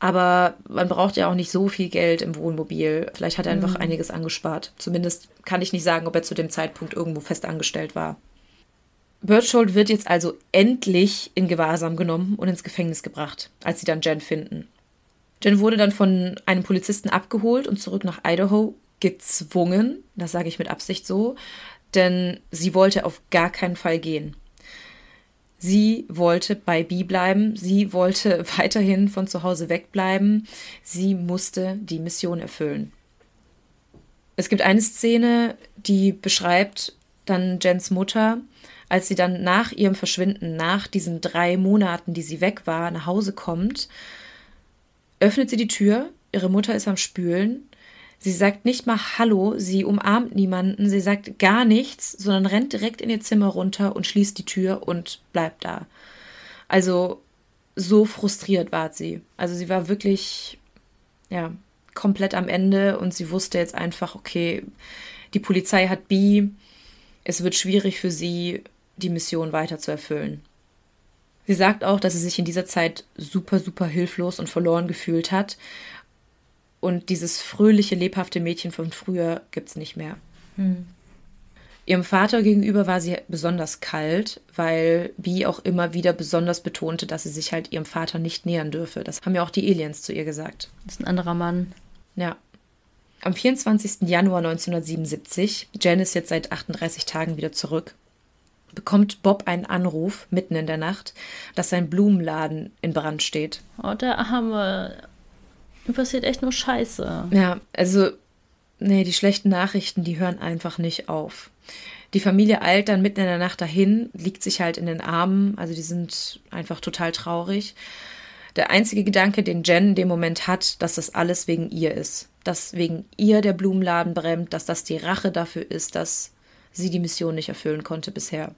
Aber man braucht ja auch nicht so viel Geld im Wohnmobil. Vielleicht hat er einfach mhm. einiges angespart. Zumindest kann ich nicht sagen, ob er zu dem Zeitpunkt irgendwo fest angestellt war. Berthold wird jetzt also endlich in Gewahrsam genommen und ins Gefängnis gebracht, als sie dann Jen finden. Jen wurde dann von einem Polizisten abgeholt und zurück nach Idaho gezwungen. Das sage ich mit Absicht so, denn sie wollte auf gar keinen Fall gehen. Sie wollte bei Bi bleiben, sie wollte weiterhin von zu Hause wegbleiben, sie musste die Mission erfüllen. Es gibt eine Szene, die beschreibt dann Jens Mutter, als sie dann nach ihrem Verschwinden, nach diesen drei Monaten, die sie weg war, nach Hause kommt, öffnet sie die Tür, ihre Mutter ist am Spülen Sie sagt nicht mal Hallo, sie umarmt niemanden, sie sagt gar nichts, sondern rennt direkt in ihr Zimmer runter und schließt die Tür und bleibt da. Also so frustriert war sie. Also sie war wirklich, ja, komplett am Ende und sie wusste jetzt einfach, okay, die Polizei hat B, es wird schwierig für sie, die Mission weiter zu erfüllen. Sie sagt auch, dass sie sich in dieser Zeit super, super hilflos und verloren gefühlt hat und dieses fröhliche, lebhafte Mädchen von früher gibt es nicht mehr. Hm. Ihrem Vater gegenüber war sie besonders kalt, weil Bee auch immer wieder besonders betonte, dass sie sich halt ihrem Vater nicht nähern dürfe. Das haben ja auch die Aliens zu ihr gesagt. Das ist ein anderer Mann. Ja. Am 24. Januar 1977, Jen ist jetzt seit 38 Tagen wieder zurück, bekommt Bob einen Anruf mitten in der Nacht, dass sein Blumenladen in Brand steht. Oh, der arme passiert echt nur Scheiße. Ja, also, nee, die schlechten Nachrichten, die hören einfach nicht auf. Die Familie eilt dann mitten in der Nacht dahin, liegt sich halt in den Armen, also die sind einfach total traurig. Der einzige Gedanke, den Jen in dem Moment hat, dass das alles wegen ihr ist. Dass wegen ihr der Blumenladen brennt, dass das die Rache dafür ist, dass sie die Mission nicht erfüllen konnte bisher.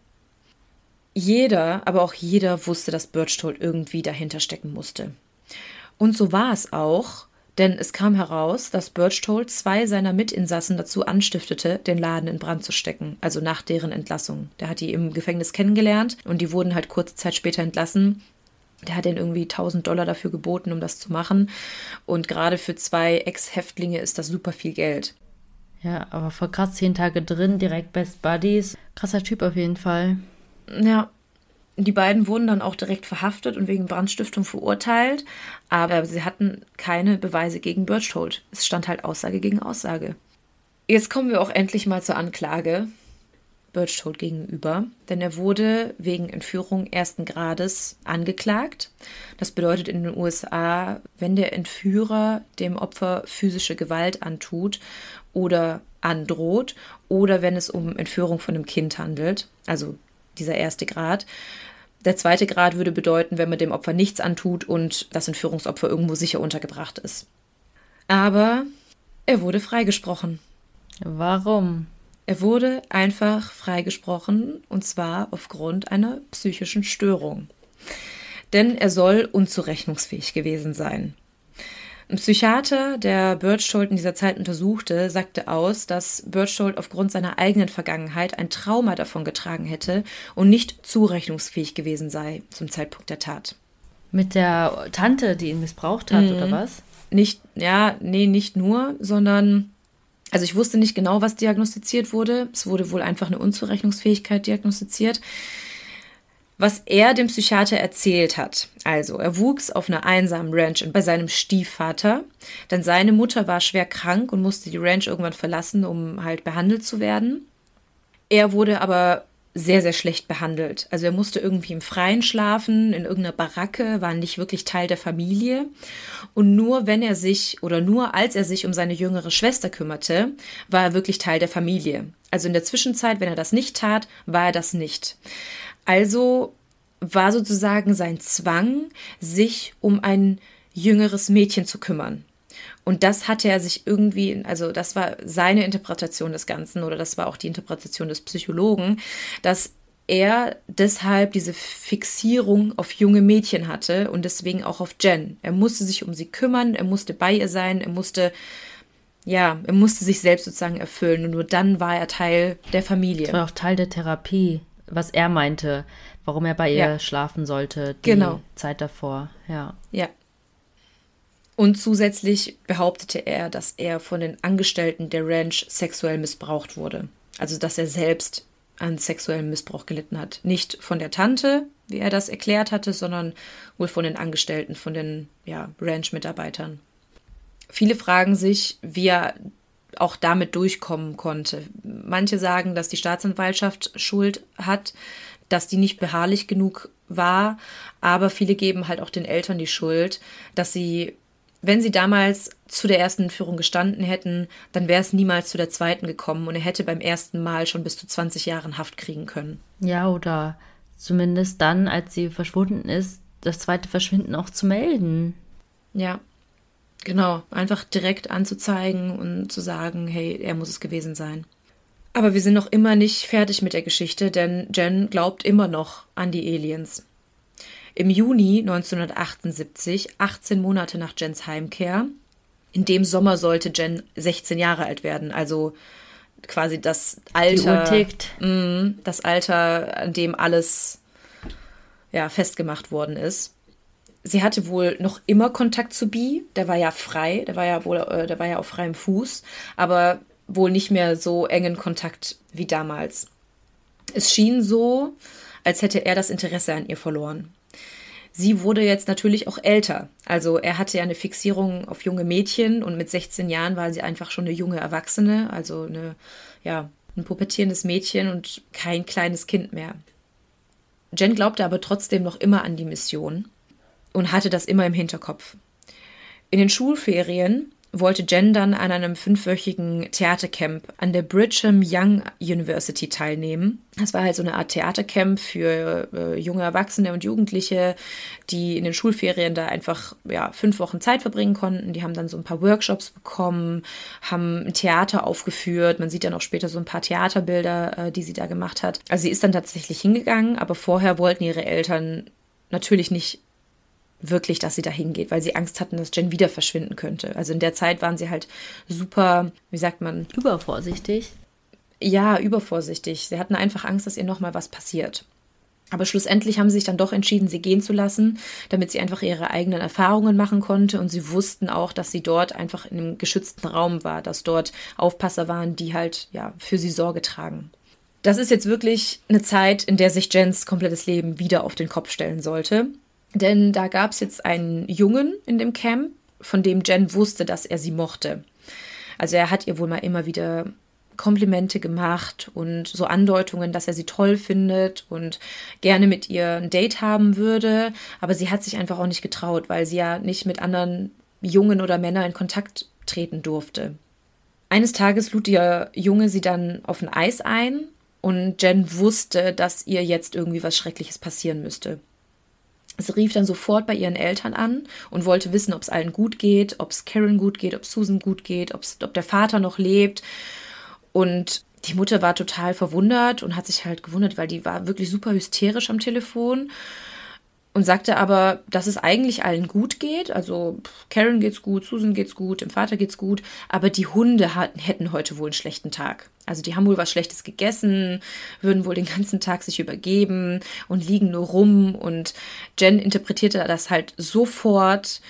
Jeder, aber auch jeder wusste, dass Birchtold irgendwie dahinter stecken musste. Und so war es auch, denn es kam heraus, dass Birchtold zwei seiner Mitinsassen dazu anstiftete, den Laden in Brand zu stecken, also nach deren Entlassung. Der hat die im Gefängnis kennengelernt und die wurden halt kurze Zeit später entlassen. Der hat ihnen irgendwie 1000 Dollar dafür geboten, um das zu machen. Und gerade für zwei Ex-Häftlinge ist das super viel Geld. Ja, aber vor krass zehn Tage drin, direkt Best Buddies. Krasser Typ auf jeden Fall. Ja, die beiden wurden dann auch direkt verhaftet und wegen Brandstiftung verurteilt, aber sie hatten keine Beweise gegen Birchtold. Es stand halt Aussage gegen Aussage. Jetzt kommen wir auch endlich mal zur Anklage Birchtold gegenüber, denn er wurde wegen Entführung ersten Grades angeklagt. Das bedeutet in den USA, wenn der Entführer dem Opfer physische Gewalt antut oder androht oder wenn es um Entführung von einem Kind handelt, also dieser erste Grad. Der zweite Grad würde bedeuten, wenn man dem Opfer nichts antut und das Entführungsopfer irgendwo sicher untergebracht ist. Aber er wurde freigesprochen. Warum? Er wurde einfach freigesprochen und zwar aufgrund einer psychischen Störung. Denn er soll unzurechnungsfähig gewesen sein. Ein Psychiater, der Birchtold in dieser Zeit untersuchte, sagte aus, dass Birchtold aufgrund seiner eigenen Vergangenheit ein Trauma davon getragen hätte und nicht zurechnungsfähig gewesen sei zum Zeitpunkt der Tat. Mit der Tante, die ihn missbraucht hat, mhm. oder was? Nicht, ja, nee, nicht nur, sondern also ich wusste nicht genau, was diagnostiziert wurde. Es wurde wohl einfach eine Unzurechnungsfähigkeit diagnostiziert was er dem Psychiater erzählt hat. Also, er wuchs auf einer einsamen Ranch bei seinem Stiefvater, denn seine Mutter war schwer krank und musste die Ranch irgendwann verlassen, um halt behandelt zu werden. Er wurde aber sehr, sehr schlecht behandelt. Also er musste irgendwie im Freien schlafen, in irgendeiner Baracke, war nicht wirklich Teil der Familie. Und nur wenn er sich oder nur als er sich um seine jüngere Schwester kümmerte, war er wirklich Teil der Familie. Also in der Zwischenzeit, wenn er das nicht tat, war er das nicht. Also war sozusagen sein Zwang, sich um ein jüngeres Mädchen zu kümmern. Und das hatte er sich irgendwie, also das war seine Interpretation des Ganzen oder das war auch die Interpretation des Psychologen, dass er deshalb diese Fixierung auf junge Mädchen hatte und deswegen auch auf Jen. Er musste sich um sie kümmern, er musste bei ihr sein, er musste, ja, er musste sich selbst sozusagen erfüllen und nur dann war er Teil der Familie. Das war auch Teil der Therapie was er meinte, warum er bei ihr ja. schlafen sollte, die genau. Zeit davor, ja. Ja. Und zusätzlich behauptete er, dass er von den Angestellten der Ranch sexuell missbraucht wurde. Also, dass er selbst an sexuellem Missbrauch gelitten hat. Nicht von der Tante, wie er das erklärt hatte, sondern wohl von den Angestellten, von den ja, Ranch-Mitarbeitern. Viele fragen sich, wie er auch damit durchkommen konnte. Manche sagen, dass die Staatsanwaltschaft Schuld hat, dass die nicht beharrlich genug war, aber viele geben halt auch den Eltern die Schuld, dass sie, wenn sie damals zu der ersten Führung gestanden hätten, dann wäre es niemals zu der zweiten gekommen und er hätte beim ersten Mal schon bis zu 20 Jahren Haft kriegen können. Ja, oder zumindest dann, als sie verschwunden ist, das zweite Verschwinden auch zu melden. Ja, Genau, einfach direkt anzuzeigen und zu sagen, hey, er muss es gewesen sein. Aber wir sind noch immer nicht fertig mit der Geschichte, denn Jen glaubt immer noch an die Aliens. Im Juni 1978, 18 Monate nach Jens Heimkehr, in dem Sommer sollte Jen 16 Jahre alt werden, also quasi das Alter, mh, das Alter, an dem alles ja, festgemacht worden ist sie hatte wohl noch immer Kontakt zu Bi. Der war ja frei, der war ja wohl, äh, der war ja auf freiem Fuß, aber wohl nicht mehr so engen Kontakt wie damals. Es schien so, als hätte er das Interesse an ihr verloren. Sie wurde jetzt natürlich auch älter. Also er hatte ja eine Fixierung auf junge Mädchen und mit 16 Jahren war sie einfach schon eine junge Erwachsene, also eine, ja, ein pubertierendes Mädchen und kein kleines Kind mehr. Jen glaubte aber trotzdem noch immer an die Mission und hatte das immer im Hinterkopf. In den Schulferien wollte Jen dann an einem fünfwöchigen Theatercamp an der Brigham Young University teilnehmen. Das war halt so eine Art Theatercamp für äh, junge Erwachsene und Jugendliche, die in den Schulferien da einfach ja, fünf Wochen Zeit verbringen konnten. Die haben dann so ein paar Workshops bekommen, haben ein Theater aufgeführt. Man sieht dann auch später so ein paar Theaterbilder, äh, die sie da gemacht hat. Also sie ist dann tatsächlich hingegangen, aber vorher wollten ihre Eltern natürlich nicht wirklich, dass sie da hingeht, weil sie Angst hatten, dass Jen wieder verschwinden könnte. Also in der Zeit waren sie halt super, wie sagt man? Übervorsichtig. Ja, übervorsichtig. Sie hatten einfach Angst, dass ihr nochmal was passiert. Aber schlussendlich haben sie sich dann doch entschieden, sie gehen zu lassen, damit sie einfach ihre eigenen Erfahrungen machen konnte. Und sie wussten auch, dass sie dort einfach in einem geschützten Raum war, dass dort Aufpasser waren, die halt ja für sie Sorge tragen. Das ist jetzt wirklich eine Zeit, in der sich Jens komplettes Leben wieder auf den Kopf stellen sollte. Denn da gab es jetzt einen Jungen in dem Camp, von dem Jen wusste, dass er sie mochte. Also er hat ihr wohl mal immer wieder Komplimente gemacht und so Andeutungen, dass er sie toll findet und gerne mit ihr ein Date haben würde. Aber sie hat sich einfach auch nicht getraut, weil sie ja nicht mit anderen Jungen oder Männern in Kontakt treten durfte. Eines Tages lud ihr Junge sie dann auf ein Eis ein und Jen wusste, dass ihr jetzt irgendwie was Schreckliches passieren müsste. Sie rief dann sofort bei ihren Eltern an und wollte wissen, ob es allen gut geht, ob es Karen gut geht, ob Susan gut geht, ob der Vater noch lebt. Und die Mutter war total verwundert und hat sich halt gewundert, weil die war wirklich super hysterisch am Telefon und sagte aber, dass es eigentlich allen gut geht. Also Karen geht's gut, Susan geht's gut, dem Vater geht's gut, aber die Hunde hatten, hätten heute wohl einen schlechten Tag. Also die haben wohl was Schlechtes gegessen, würden wohl den ganzen Tag sich übergeben und liegen nur rum. Und Jen interpretierte das halt sofort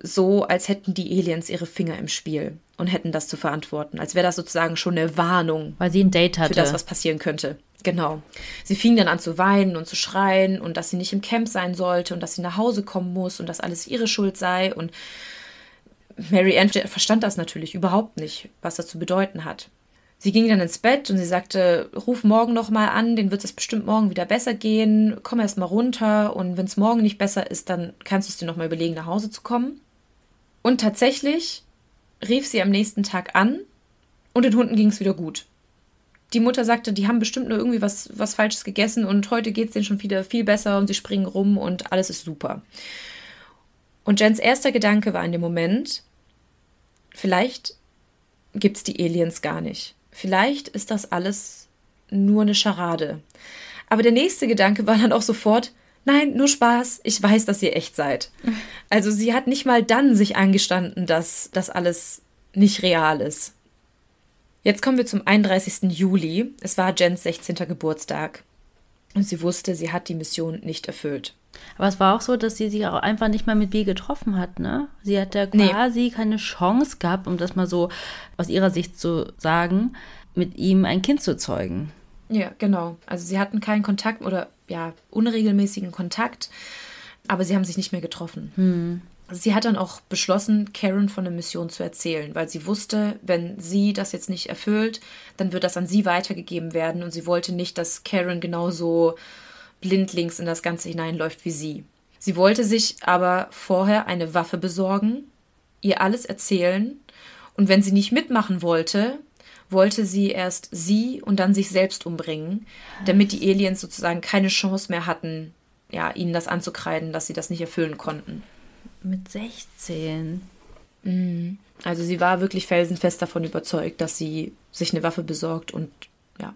so, als hätten die Aliens ihre Finger im Spiel und hätten das zu verantworten. Als wäre das sozusagen schon eine Warnung. Weil sie ein Date hatte. Für das, was passieren könnte. Genau. Sie fing dann an zu weinen und zu schreien und dass sie nicht im Camp sein sollte und dass sie nach Hause kommen muss und dass alles ihre Schuld sei. Und Mary Ann verstand das natürlich überhaupt nicht, was das zu bedeuten hat. Sie ging dann ins Bett und sie sagte, ruf morgen noch mal an, den wird es bestimmt morgen wieder besser gehen. Komm erst mal runter und wenn es morgen nicht besser ist, dann kannst du es dir noch mal überlegen, nach Hause zu kommen. Und tatsächlich rief sie am nächsten Tag an und den Hunden ging es wieder gut die Mutter sagte, die haben bestimmt nur irgendwie was, was Falsches gegessen und heute geht es denen schon wieder viel besser und sie springen rum und alles ist super. Und Jens erster Gedanke war in dem Moment, vielleicht gibt es die Aliens gar nicht. Vielleicht ist das alles nur eine Scharade. Aber der nächste Gedanke war dann auch sofort, nein, nur Spaß, ich weiß, dass ihr echt seid. Also sie hat nicht mal dann sich eingestanden, dass das alles nicht real ist. Jetzt kommen wir zum 31. Juli. Es war Jens 16. Geburtstag. Und sie wusste, sie hat die Mission nicht erfüllt. Aber es war auch so, dass sie sich auch einfach nicht mal mit B getroffen hat, ne? Sie hat ja quasi nee. keine Chance gehabt, um das mal so aus ihrer Sicht zu sagen, mit ihm ein Kind zu zeugen. Ja, genau. Also sie hatten keinen Kontakt oder ja, unregelmäßigen Kontakt, aber sie haben sich nicht mehr getroffen. Hm. Sie hat dann auch beschlossen, Karen von der Mission zu erzählen, weil sie wusste, wenn sie das jetzt nicht erfüllt, dann wird das an sie weitergegeben werden und sie wollte nicht, dass Karen genauso blindlings in das Ganze hineinläuft wie sie. Sie wollte sich aber vorher eine Waffe besorgen, ihr alles erzählen und wenn sie nicht mitmachen wollte, wollte sie erst sie und dann sich selbst umbringen, damit die Aliens sozusagen keine Chance mehr hatten, ja, ihnen das anzukreiden, dass sie das nicht erfüllen konnten. Mit 16. Mhm. Also sie war wirklich felsenfest davon überzeugt, dass sie sich eine Waffe besorgt und ja,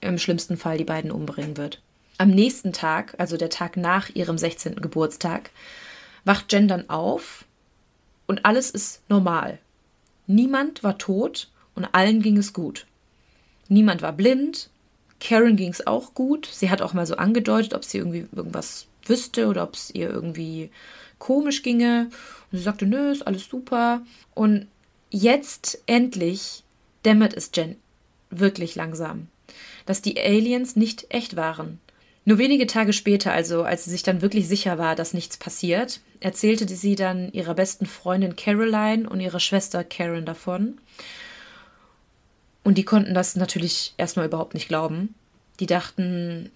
im schlimmsten Fall die beiden umbringen wird. Am nächsten Tag, also der Tag nach ihrem 16. Geburtstag, wacht Jen dann auf und alles ist normal. Niemand war tot und allen ging es gut. Niemand war blind, Karen ging es auch gut. Sie hat auch mal so angedeutet, ob sie irgendwie irgendwas wüsste oder ob es ihr irgendwie komisch ginge. Und sie sagte, nö, ist alles super. Und jetzt endlich dämmert es Jen wirklich langsam, dass die Aliens nicht echt waren. Nur wenige Tage später, also als sie sich dann wirklich sicher war, dass nichts passiert, erzählte sie dann ihrer besten Freundin Caroline und ihrer Schwester Karen davon. Und die konnten das natürlich erstmal überhaupt nicht glauben. Die dachten,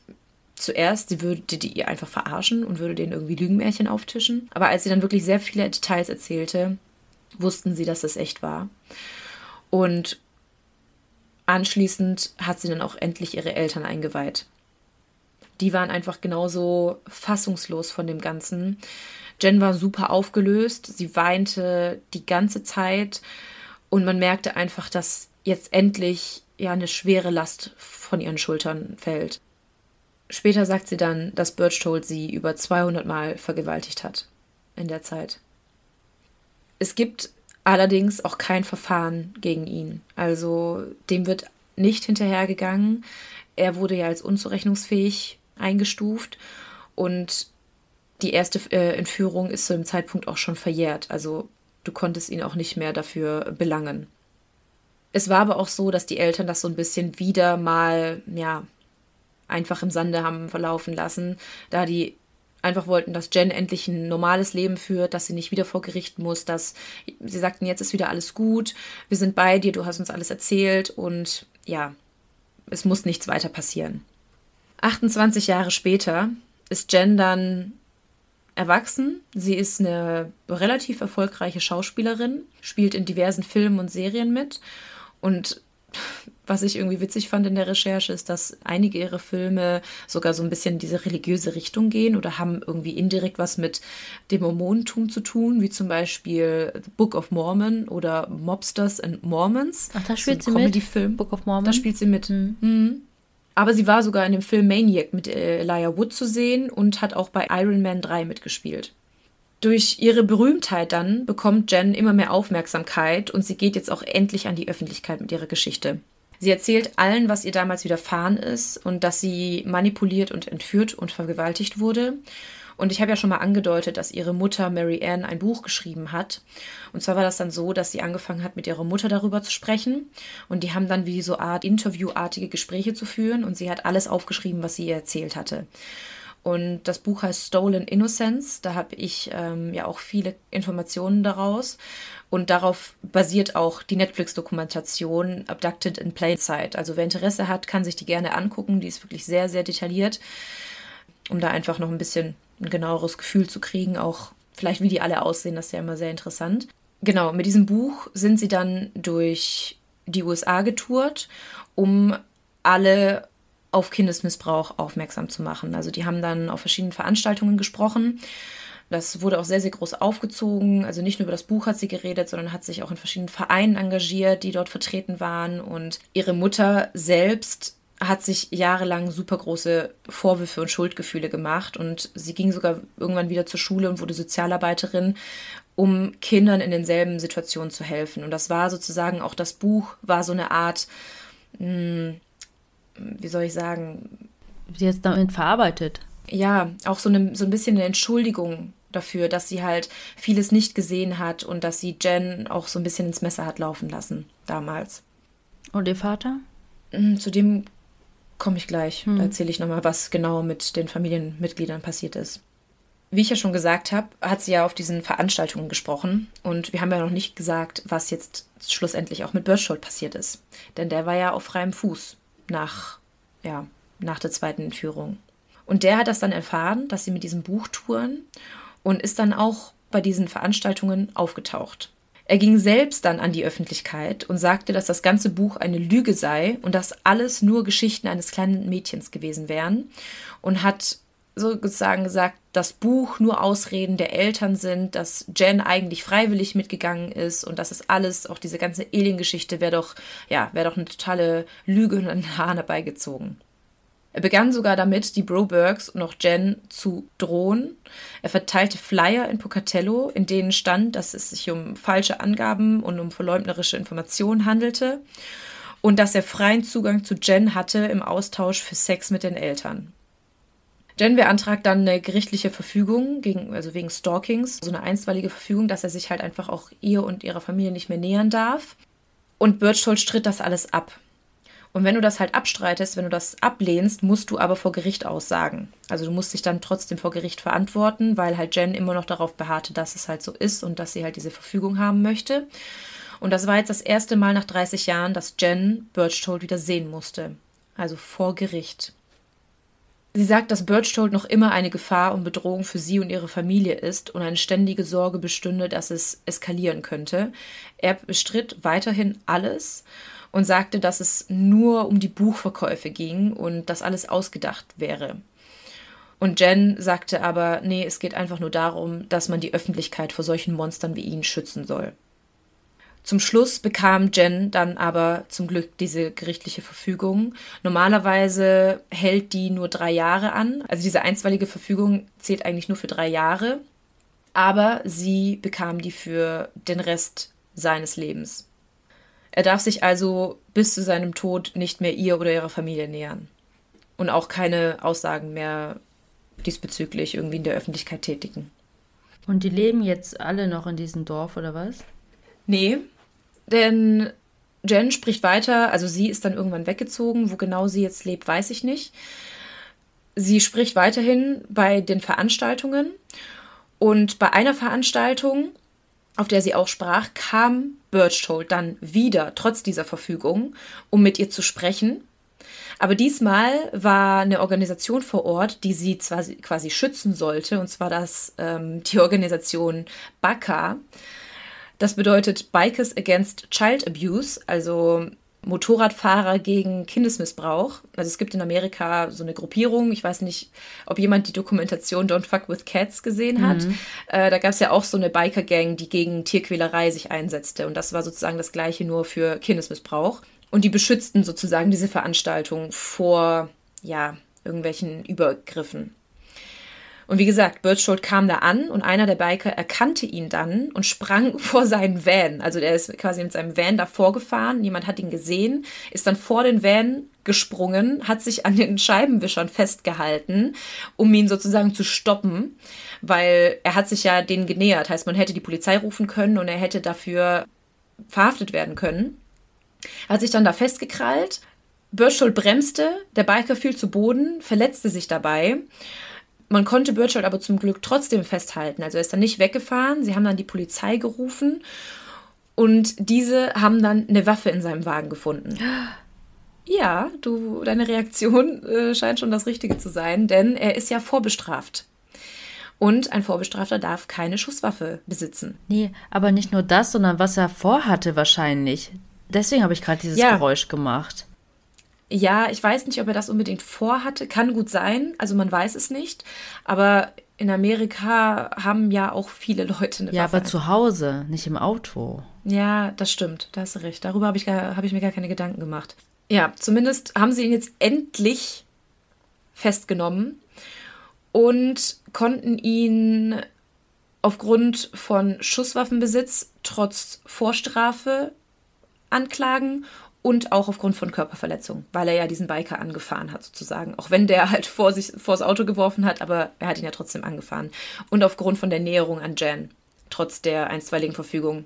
zuerst, sie würde die ihr einfach verarschen und würde denen irgendwie Lügenmärchen auftischen. Aber als sie dann wirklich sehr viele Details erzählte, wussten sie, dass es echt war. Und anschließend hat sie dann auch endlich ihre Eltern eingeweiht. Die waren einfach genauso fassungslos von dem Ganzen. Jen war super aufgelöst, sie weinte die ganze Zeit und man merkte einfach, dass jetzt endlich ja eine schwere Last von ihren Schultern fällt. Später sagt sie dann, dass Birchtold sie über 200 Mal vergewaltigt hat in der Zeit. Es gibt allerdings auch kein Verfahren gegen ihn. Also dem wird nicht hinterhergegangen. Er wurde ja als unzurechnungsfähig eingestuft und die erste äh, Entführung ist zu dem Zeitpunkt auch schon verjährt. Also du konntest ihn auch nicht mehr dafür belangen. Es war aber auch so, dass die Eltern das so ein bisschen wieder mal, ja, einfach im Sande haben verlaufen lassen, da die einfach wollten, dass Jen endlich ein normales Leben führt, dass sie nicht wieder vor Gericht muss, dass sie sagten, jetzt ist wieder alles gut, wir sind bei dir, du hast uns alles erzählt und ja, es muss nichts weiter passieren. 28 Jahre später ist Jen dann erwachsen. Sie ist eine relativ erfolgreiche Schauspielerin, spielt in diversen Filmen und Serien mit und was ich irgendwie witzig fand in der Recherche, ist, dass einige ihrer Filme sogar so ein bisschen in diese religiöse Richtung gehen oder haben irgendwie indirekt was mit dem Mormonentum zu tun, wie zum Beispiel Book of Mormon oder Mobsters and Mormons. Ach, da spielt so sie mit? Film. Book of Mormon. Da spielt sie mit. Mhm. Mhm. Aber sie war sogar in dem Film Maniac mit Elijah Wood zu sehen und hat auch bei Iron Man 3 mitgespielt. Durch ihre Berühmtheit dann bekommt Jen immer mehr Aufmerksamkeit und sie geht jetzt auch endlich an die Öffentlichkeit mit ihrer Geschichte. Sie erzählt allen, was ihr damals widerfahren ist und dass sie manipuliert und entführt und vergewaltigt wurde. Und ich habe ja schon mal angedeutet, dass ihre Mutter Mary Ann ein Buch geschrieben hat. Und zwar war das dann so, dass sie angefangen hat, mit ihrer Mutter darüber zu sprechen. Und die haben dann wie so Art Interviewartige Gespräche zu führen. Und sie hat alles aufgeschrieben, was sie ihr erzählt hatte. Und das Buch heißt Stolen Innocence. Da habe ich ähm, ja auch viele Informationen daraus. Und darauf basiert auch die Netflix-Dokumentation Abducted in Plain Sight. Also wer Interesse hat, kann sich die gerne angucken. Die ist wirklich sehr, sehr detailliert, um da einfach noch ein bisschen ein genaueres Gefühl zu kriegen. Auch vielleicht, wie die alle aussehen, das ist ja immer sehr interessant. Genau, mit diesem Buch sind sie dann durch die USA getourt, um alle auf Kindesmissbrauch aufmerksam zu machen. Also die haben dann auf verschiedenen Veranstaltungen gesprochen das wurde auch sehr, sehr groß aufgezogen. Also nicht nur über das Buch hat sie geredet, sondern hat sich auch in verschiedenen Vereinen engagiert, die dort vertreten waren. Und ihre Mutter selbst hat sich jahrelang super große Vorwürfe und Schuldgefühle gemacht. Und sie ging sogar irgendwann wieder zur Schule und wurde Sozialarbeiterin, um Kindern in denselben Situationen zu helfen. Und das war sozusagen auch das Buch, war so eine Art, mh, hm, wie soll ich sagen, sie hat es damit verarbeitet. Ja, auch so, eine, so ein bisschen eine Entschuldigung dafür, dass sie halt vieles nicht gesehen hat und dass sie Jen auch so ein bisschen ins Messer hat laufen lassen damals. Und ihr Vater? Hm, zu dem komme ich gleich. Hm. Da erzähle ich nochmal, was genau mit den Familienmitgliedern passiert ist. Wie ich ja schon gesagt habe, hat sie ja auf diesen Veranstaltungen gesprochen und wir haben ja noch nicht gesagt, was jetzt schlussendlich auch mit Birchhold passiert ist. Denn der war ja auf freiem Fuß nach, ja, nach der zweiten Entführung. Und der hat das dann erfahren, dass sie mit diesem Buch touren und ist dann auch bei diesen Veranstaltungen aufgetaucht. Er ging selbst dann an die Öffentlichkeit und sagte, dass das ganze Buch eine Lüge sei und dass alles nur Geschichten eines kleinen Mädchens gewesen wären und hat sozusagen gesagt, das Buch nur Ausreden der Eltern sind, dass Jen eigentlich freiwillig mitgegangen ist und dass es alles, auch diese ganze Alien-Geschichte wäre doch, ja, wäre doch eine totale Lüge und ein Hahn herbeigezogen. Er begann sogar damit, die Brobergs und auch Jen zu drohen. Er verteilte Flyer in Pocatello, in denen stand, dass es sich um falsche Angaben und um verleumderische Informationen handelte und dass er freien Zugang zu Jen hatte im Austausch für Sex mit den Eltern. Jen beantragt dann eine gerichtliche Verfügung, gegen, also wegen Stalkings, so eine einstweilige Verfügung, dass er sich halt einfach auch ihr und ihrer Familie nicht mehr nähern darf. Und Birchtold stritt das alles ab. Und wenn du das halt abstreitest, wenn du das ablehnst, musst du aber vor Gericht aussagen. Also du musst dich dann trotzdem vor Gericht verantworten, weil halt Jen immer noch darauf beharrte, dass es halt so ist und dass sie halt diese Verfügung haben möchte. Und das war jetzt das erste Mal nach 30 Jahren, dass Jen Birchtold wieder sehen musste. Also vor Gericht. Sie sagt, dass Birchtold noch immer eine Gefahr und Bedrohung für sie und ihre Familie ist und eine ständige Sorge bestünde, dass es eskalieren könnte. Er bestritt weiterhin alles und sagte, dass es nur um die Buchverkäufe ging und dass alles ausgedacht wäre. Und Jen sagte aber, nee, es geht einfach nur darum, dass man die Öffentlichkeit vor solchen Monstern wie ihn schützen soll. Zum Schluss bekam Jen dann aber zum Glück diese gerichtliche Verfügung. Normalerweise hält die nur drei Jahre an. Also diese einstweilige Verfügung zählt eigentlich nur für drei Jahre. Aber sie bekam die für den Rest seines Lebens. Er darf sich also bis zu seinem Tod nicht mehr ihr oder ihrer Familie nähern. Und auch keine Aussagen mehr diesbezüglich irgendwie in der Öffentlichkeit tätigen. Und die leben jetzt alle noch in diesem Dorf oder was? Nee, denn Jen spricht weiter, also sie ist dann irgendwann weggezogen. Wo genau sie jetzt lebt, weiß ich nicht. Sie spricht weiterhin bei den Veranstaltungen. Und bei einer Veranstaltung, auf der sie auch sprach, kam Birchtold dann wieder, trotz dieser Verfügung, um mit ihr zu sprechen. Aber diesmal war eine Organisation vor Ort, die sie zwar quasi schützen sollte, und zwar das, ähm, die Organisation BACA. Das bedeutet Bikers Against Child Abuse, also Motorradfahrer gegen Kindesmissbrauch. Also es gibt in Amerika so eine Gruppierung. Ich weiß nicht, ob jemand die Dokumentation Don't Fuck with Cats gesehen hat. Mhm. Äh, da gab es ja auch so eine Biker-Gang, die gegen Tierquälerei sich einsetzte. Und das war sozusagen das gleiche nur für Kindesmissbrauch. Und die beschützten sozusagen diese Veranstaltung vor, ja, irgendwelchen Übergriffen. Und wie gesagt, Birchgold kam da an und einer der Biker erkannte ihn dann und sprang vor seinen Van. Also der ist quasi mit seinem Van davor gefahren. Niemand hat ihn gesehen, ist dann vor den Van gesprungen, hat sich an den Scheibenwischern festgehalten, um ihn sozusagen zu stoppen, weil er hat sich ja denen genähert. Heißt, man hätte die Polizei rufen können und er hätte dafür verhaftet werden können. Er hat sich dann da festgekrallt. Birchgold bremste, der Biker fiel zu Boden, verletzte sich dabei man konnte Birchard aber zum Glück trotzdem festhalten. Also er ist dann nicht weggefahren. Sie haben dann die Polizei gerufen und diese haben dann eine Waffe in seinem Wagen gefunden. Ja, du, deine Reaktion äh, scheint schon das Richtige zu sein, denn er ist ja vorbestraft. Und ein Vorbestrafter darf keine Schusswaffe besitzen. Nee, aber nicht nur das, sondern was er vorhatte wahrscheinlich. Deswegen habe ich gerade dieses ja. Geräusch gemacht. Ja, ich weiß nicht, ob er das unbedingt vorhatte. Kann gut sein. Also man weiß es nicht. Aber in Amerika haben ja auch viele Leute eine Ja, Waffe. aber zu Hause, nicht im Auto. Ja, das stimmt. Da hast du recht. Darüber habe ich, hab ich mir gar keine Gedanken gemacht. Ja, zumindest haben sie ihn jetzt endlich festgenommen und konnten ihn aufgrund von Schusswaffenbesitz trotz Vorstrafe anklagen und auch aufgrund von Körperverletzung, weil er ja diesen Biker angefahren hat sozusagen. Auch wenn der halt vor sich vors Auto geworfen hat, aber er hat ihn ja trotzdem angefahren. Und aufgrund von der Näherung an Jan, trotz der einstweiligen Verfügung.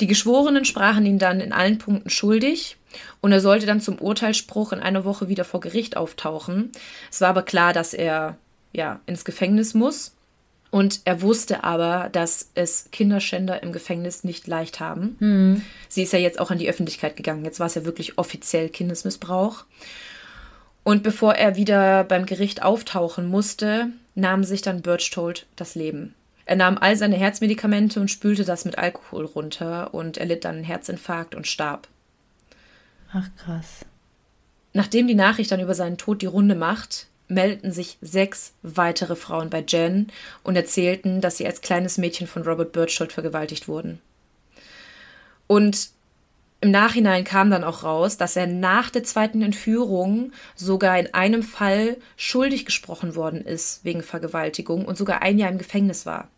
Die Geschworenen sprachen ihn dann in allen Punkten schuldig und er sollte dann zum Urteilsspruch in einer Woche wieder vor Gericht auftauchen. Es war aber klar, dass er ja ins Gefängnis muss und er wusste aber, dass es Kinderschänder im Gefängnis nicht leicht haben. Mhm. Sie ist ja jetzt auch an die Öffentlichkeit gegangen. Jetzt war es ja wirklich offiziell Kindesmissbrauch. Und bevor er wieder beim Gericht auftauchen musste, nahm sich dann Birchtold das Leben. Er nahm all seine Herzmedikamente und spülte das mit Alkohol runter und er litt dann einen Herzinfarkt und starb. Ach krass. Nachdem die Nachricht dann über seinen Tod die Runde macht, meldeten sich sechs weitere Frauen bei Jen und erzählten, dass sie als kleines Mädchen von Robert Birchhold vergewaltigt wurden. Und im Nachhinein kam dann auch raus, dass er nach der zweiten Entführung sogar in einem Fall schuldig gesprochen worden ist wegen Vergewaltigung und sogar ein Jahr im Gefängnis war.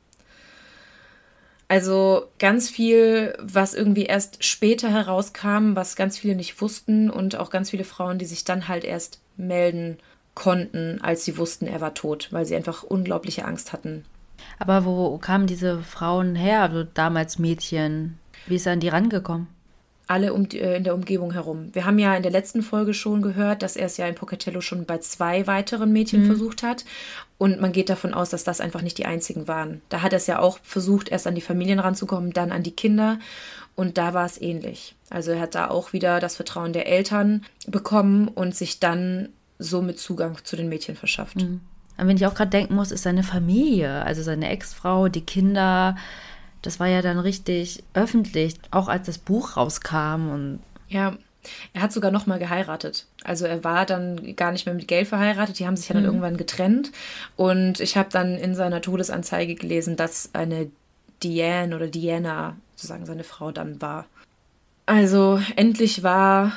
Also ganz viel, was irgendwie erst später herauskam, was ganz viele nicht wussten und auch ganz viele Frauen, die sich dann halt erst melden konnten, als sie wussten, er war tot, weil sie einfach unglaubliche Angst hatten. Aber wo kamen diese Frauen her, also damals Mädchen? Wie ist er an die rangekommen? Alle um, äh, in der Umgebung herum. Wir haben ja in der letzten Folge schon gehört, dass er es ja in Pocatello schon bei zwei weiteren Mädchen mhm. versucht hat. Und man geht davon aus, dass das einfach nicht die einzigen waren. Da hat er es ja auch versucht, erst an die Familien ranzukommen, dann an die Kinder. Und da war es ähnlich. Also er hat da auch wieder das Vertrauen der Eltern bekommen und sich dann somit Zugang zu den Mädchen verschafft. Mhm. An wen ich auch gerade denken muss, ist seine Familie, also seine Ex-Frau, die Kinder. Das war ja dann richtig öffentlich, auch als das Buch rauskam und ja, er hat sogar noch mal geheiratet. Also er war dann gar nicht mehr mit Gail verheiratet. Die haben sich ja dann mhm. irgendwann getrennt. Und ich habe dann in seiner Todesanzeige gelesen, dass eine Diane oder Diana, sozusagen seine Frau, dann war. Also endlich war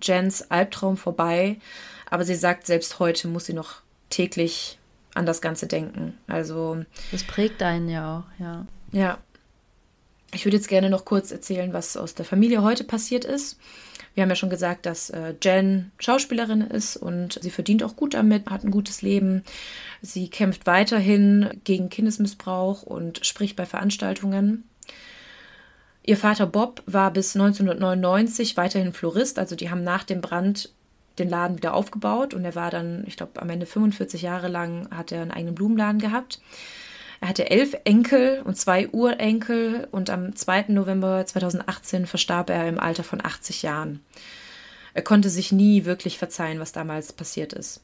Jens Albtraum vorbei. Aber sie sagt, selbst heute muss sie noch täglich an das Ganze denken. Also. Das prägt einen ja auch, ja. Ja. Ich würde jetzt gerne noch kurz erzählen, was aus der Familie heute passiert ist. Wir haben ja schon gesagt, dass äh, Jen Schauspielerin ist und sie verdient auch gut damit, hat ein gutes Leben. Sie kämpft weiterhin gegen Kindesmissbrauch und spricht bei Veranstaltungen. Ihr Vater Bob war bis 1999 weiterhin Florist, also die haben nach dem Brand den Laden wieder aufgebaut und er war dann, ich glaube, am Ende 45 Jahre lang hat er einen eigenen Blumenladen gehabt. Er hatte elf Enkel und zwei Urenkel und am 2. November 2018 verstarb er im Alter von 80 Jahren. Er konnte sich nie wirklich verzeihen, was damals passiert ist.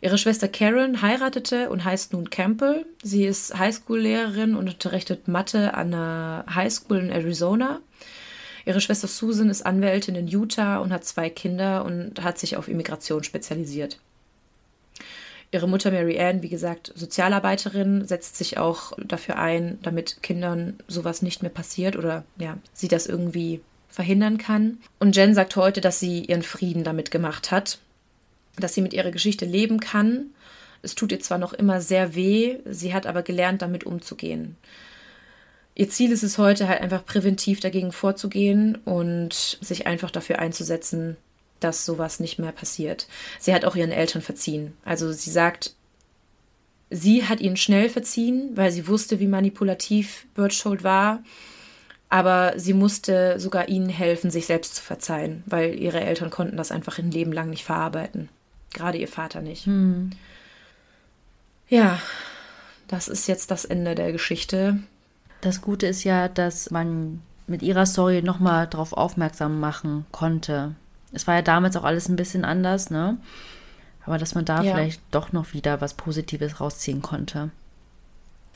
Ihre Schwester Karen heiratete und heißt nun Campbell. Sie ist Highschool-Lehrerin und unterrichtet Mathe an einer Highschool in Arizona. Ihre Schwester Susan ist Anwältin in Utah und hat zwei Kinder und hat sich auf Immigration spezialisiert. Ihre Mutter Mary Ann, wie gesagt, Sozialarbeiterin, setzt sich auch dafür ein, damit Kindern sowas nicht mehr passiert oder ja, sie das irgendwie verhindern kann. Und Jen sagt heute, dass sie ihren Frieden damit gemacht hat, dass sie mit ihrer Geschichte leben kann. Es tut ihr zwar noch immer sehr weh, sie hat aber gelernt, damit umzugehen. Ihr Ziel ist es heute halt einfach präventiv dagegen vorzugehen und sich einfach dafür einzusetzen, dass sowas nicht mehr passiert. Sie hat auch ihren Eltern verziehen. Also sie sagt, sie hat ihnen schnell verziehen, weil sie wusste, wie manipulativ Birchhold war. Aber sie musste sogar ihnen helfen, sich selbst zu verzeihen, weil ihre Eltern konnten das einfach ein Leben lang nicht verarbeiten. Gerade ihr Vater nicht. Hm. Ja, das ist jetzt das Ende der Geschichte. Das Gute ist ja, dass man mit ihrer Story nochmal darauf aufmerksam machen konnte, es war ja damals auch alles ein bisschen anders, ne? Aber dass man da ja. vielleicht doch noch wieder was Positives rausziehen konnte.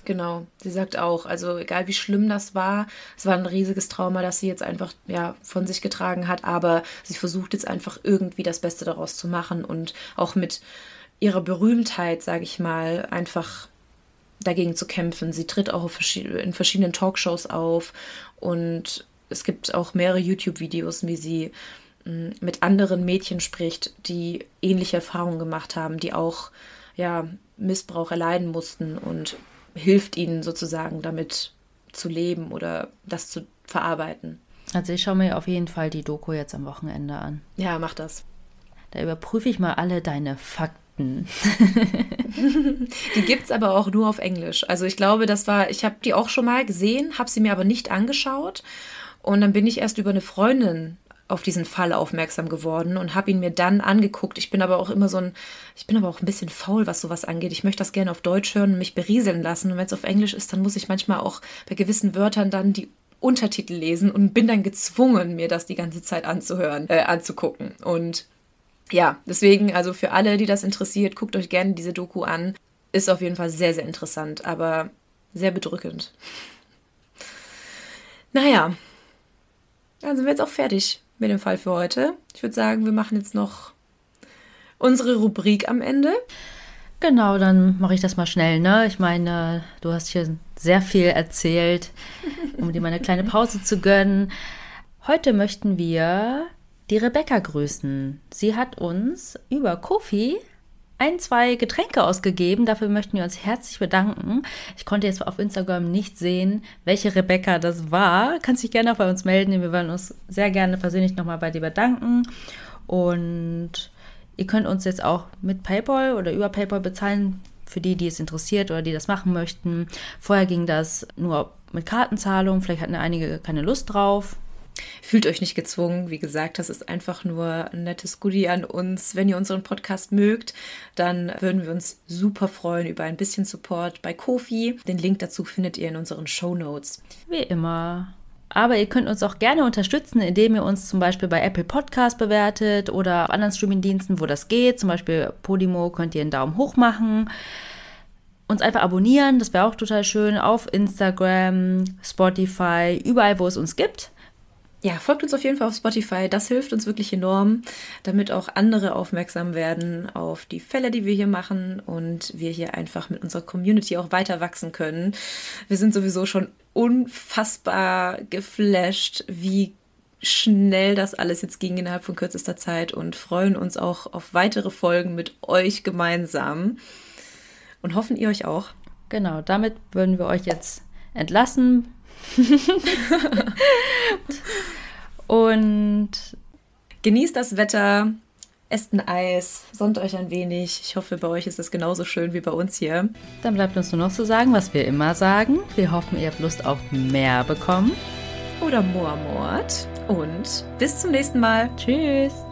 Genau, sie sagt auch, also egal wie schlimm das war, es war ein riesiges Trauma, das sie jetzt einfach ja von sich getragen hat, aber sie versucht jetzt einfach irgendwie das Beste daraus zu machen und auch mit ihrer Berühmtheit, sage ich mal, einfach dagegen zu kämpfen. Sie tritt auch in verschiedenen Talkshows auf und es gibt auch mehrere YouTube-Videos, wie sie mit anderen Mädchen spricht, die ähnliche Erfahrungen gemacht haben, die auch ja, Missbrauch erleiden mussten und hilft ihnen sozusagen damit zu leben oder das zu verarbeiten. Also ich schaue mir auf jeden Fall die Doku jetzt am Wochenende an. Ja, mach das. Da überprüfe ich mal alle deine Fakten. die gibt es aber auch nur auf Englisch. Also ich glaube, das war, ich habe die auch schon mal gesehen, habe sie mir aber nicht angeschaut. Und dann bin ich erst über eine Freundin auf diesen Fall aufmerksam geworden und habe ihn mir dann angeguckt. Ich bin aber auch immer so ein, ich bin aber auch ein bisschen faul, was sowas angeht. Ich möchte das gerne auf Deutsch hören und mich berieseln lassen. Und wenn es auf Englisch ist, dann muss ich manchmal auch bei gewissen Wörtern dann die Untertitel lesen und bin dann gezwungen, mir das die ganze Zeit anzuhören, äh, anzugucken. Und ja, deswegen, also für alle, die das interessiert, guckt euch gerne diese Doku an. Ist auf jeden Fall sehr, sehr interessant, aber sehr bedrückend. Naja, dann sind wir jetzt auch fertig mit dem Fall für heute. Ich würde sagen, wir machen jetzt noch unsere Rubrik am Ende. Genau, dann mache ich das mal schnell. Ne? Ich meine, du hast hier sehr viel erzählt, um dir mal eine kleine Pause zu gönnen. Heute möchten wir die Rebecca grüßen. Sie hat uns über Kofi ein, zwei Getränke ausgegeben. Dafür möchten wir uns herzlich bedanken. Ich konnte jetzt auf Instagram nicht sehen, welche Rebecca das war. Kannst dich gerne auch bei uns melden. Wir wollen uns sehr gerne persönlich nochmal bei dir bedanken. Und ihr könnt uns jetzt auch mit PayPal oder über PayPal bezahlen. Für die, die es interessiert oder die das machen möchten. Vorher ging das nur mit Kartenzahlung. Vielleicht hatten einige keine Lust drauf. Fühlt euch nicht gezwungen. Wie gesagt, das ist einfach nur ein nettes Goodie an uns. Wenn ihr unseren Podcast mögt, dann würden wir uns super freuen über ein bisschen Support bei Kofi. Den Link dazu findet ihr in unseren Show Notes. Wie immer. Aber ihr könnt uns auch gerne unterstützen, indem ihr uns zum Beispiel bei Apple Podcast bewertet oder auf anderen Streamingdiensten, wo das geht. Zum Beispiel Podimo könnt ihr einen Daumen hoch machen. Uns einfach abonnieren, das wäre auch total schön. Auf Instagram, Spotify, überall, wo es uns gibt. Ja, folgt uns auf jeden Fall auf Spotify. Das hilft uns wirklich enorm, damit auch andere aufmerksam werden auf die Fälle, die wir hier machen und wir hier einfach mit unserer Community auch weiter wachsen können. Wir sind sowieso schon unfassbar geflasht, wie schnell das alles jetzt ging innerhalb von kürzester Zeit und freuen uns auch auf weitere Folgen mit euch gemeinsam und hoffen ihr euch auch. Genau, damit würden wir euch jetzt entlassen. und genießt das Wetter, esst ein Eis, sonnt euch ein wenig. Ich hoffe, bei euch ist es genauso schön wie bei uns hier. Dann bleibt uns nur noch zu sagen, was wir immer sagen. Wir hoffen, ihr habt Lust auf mehr bekommen. Oder Moormord. Und bis zum nächsten Mal. Tschüss.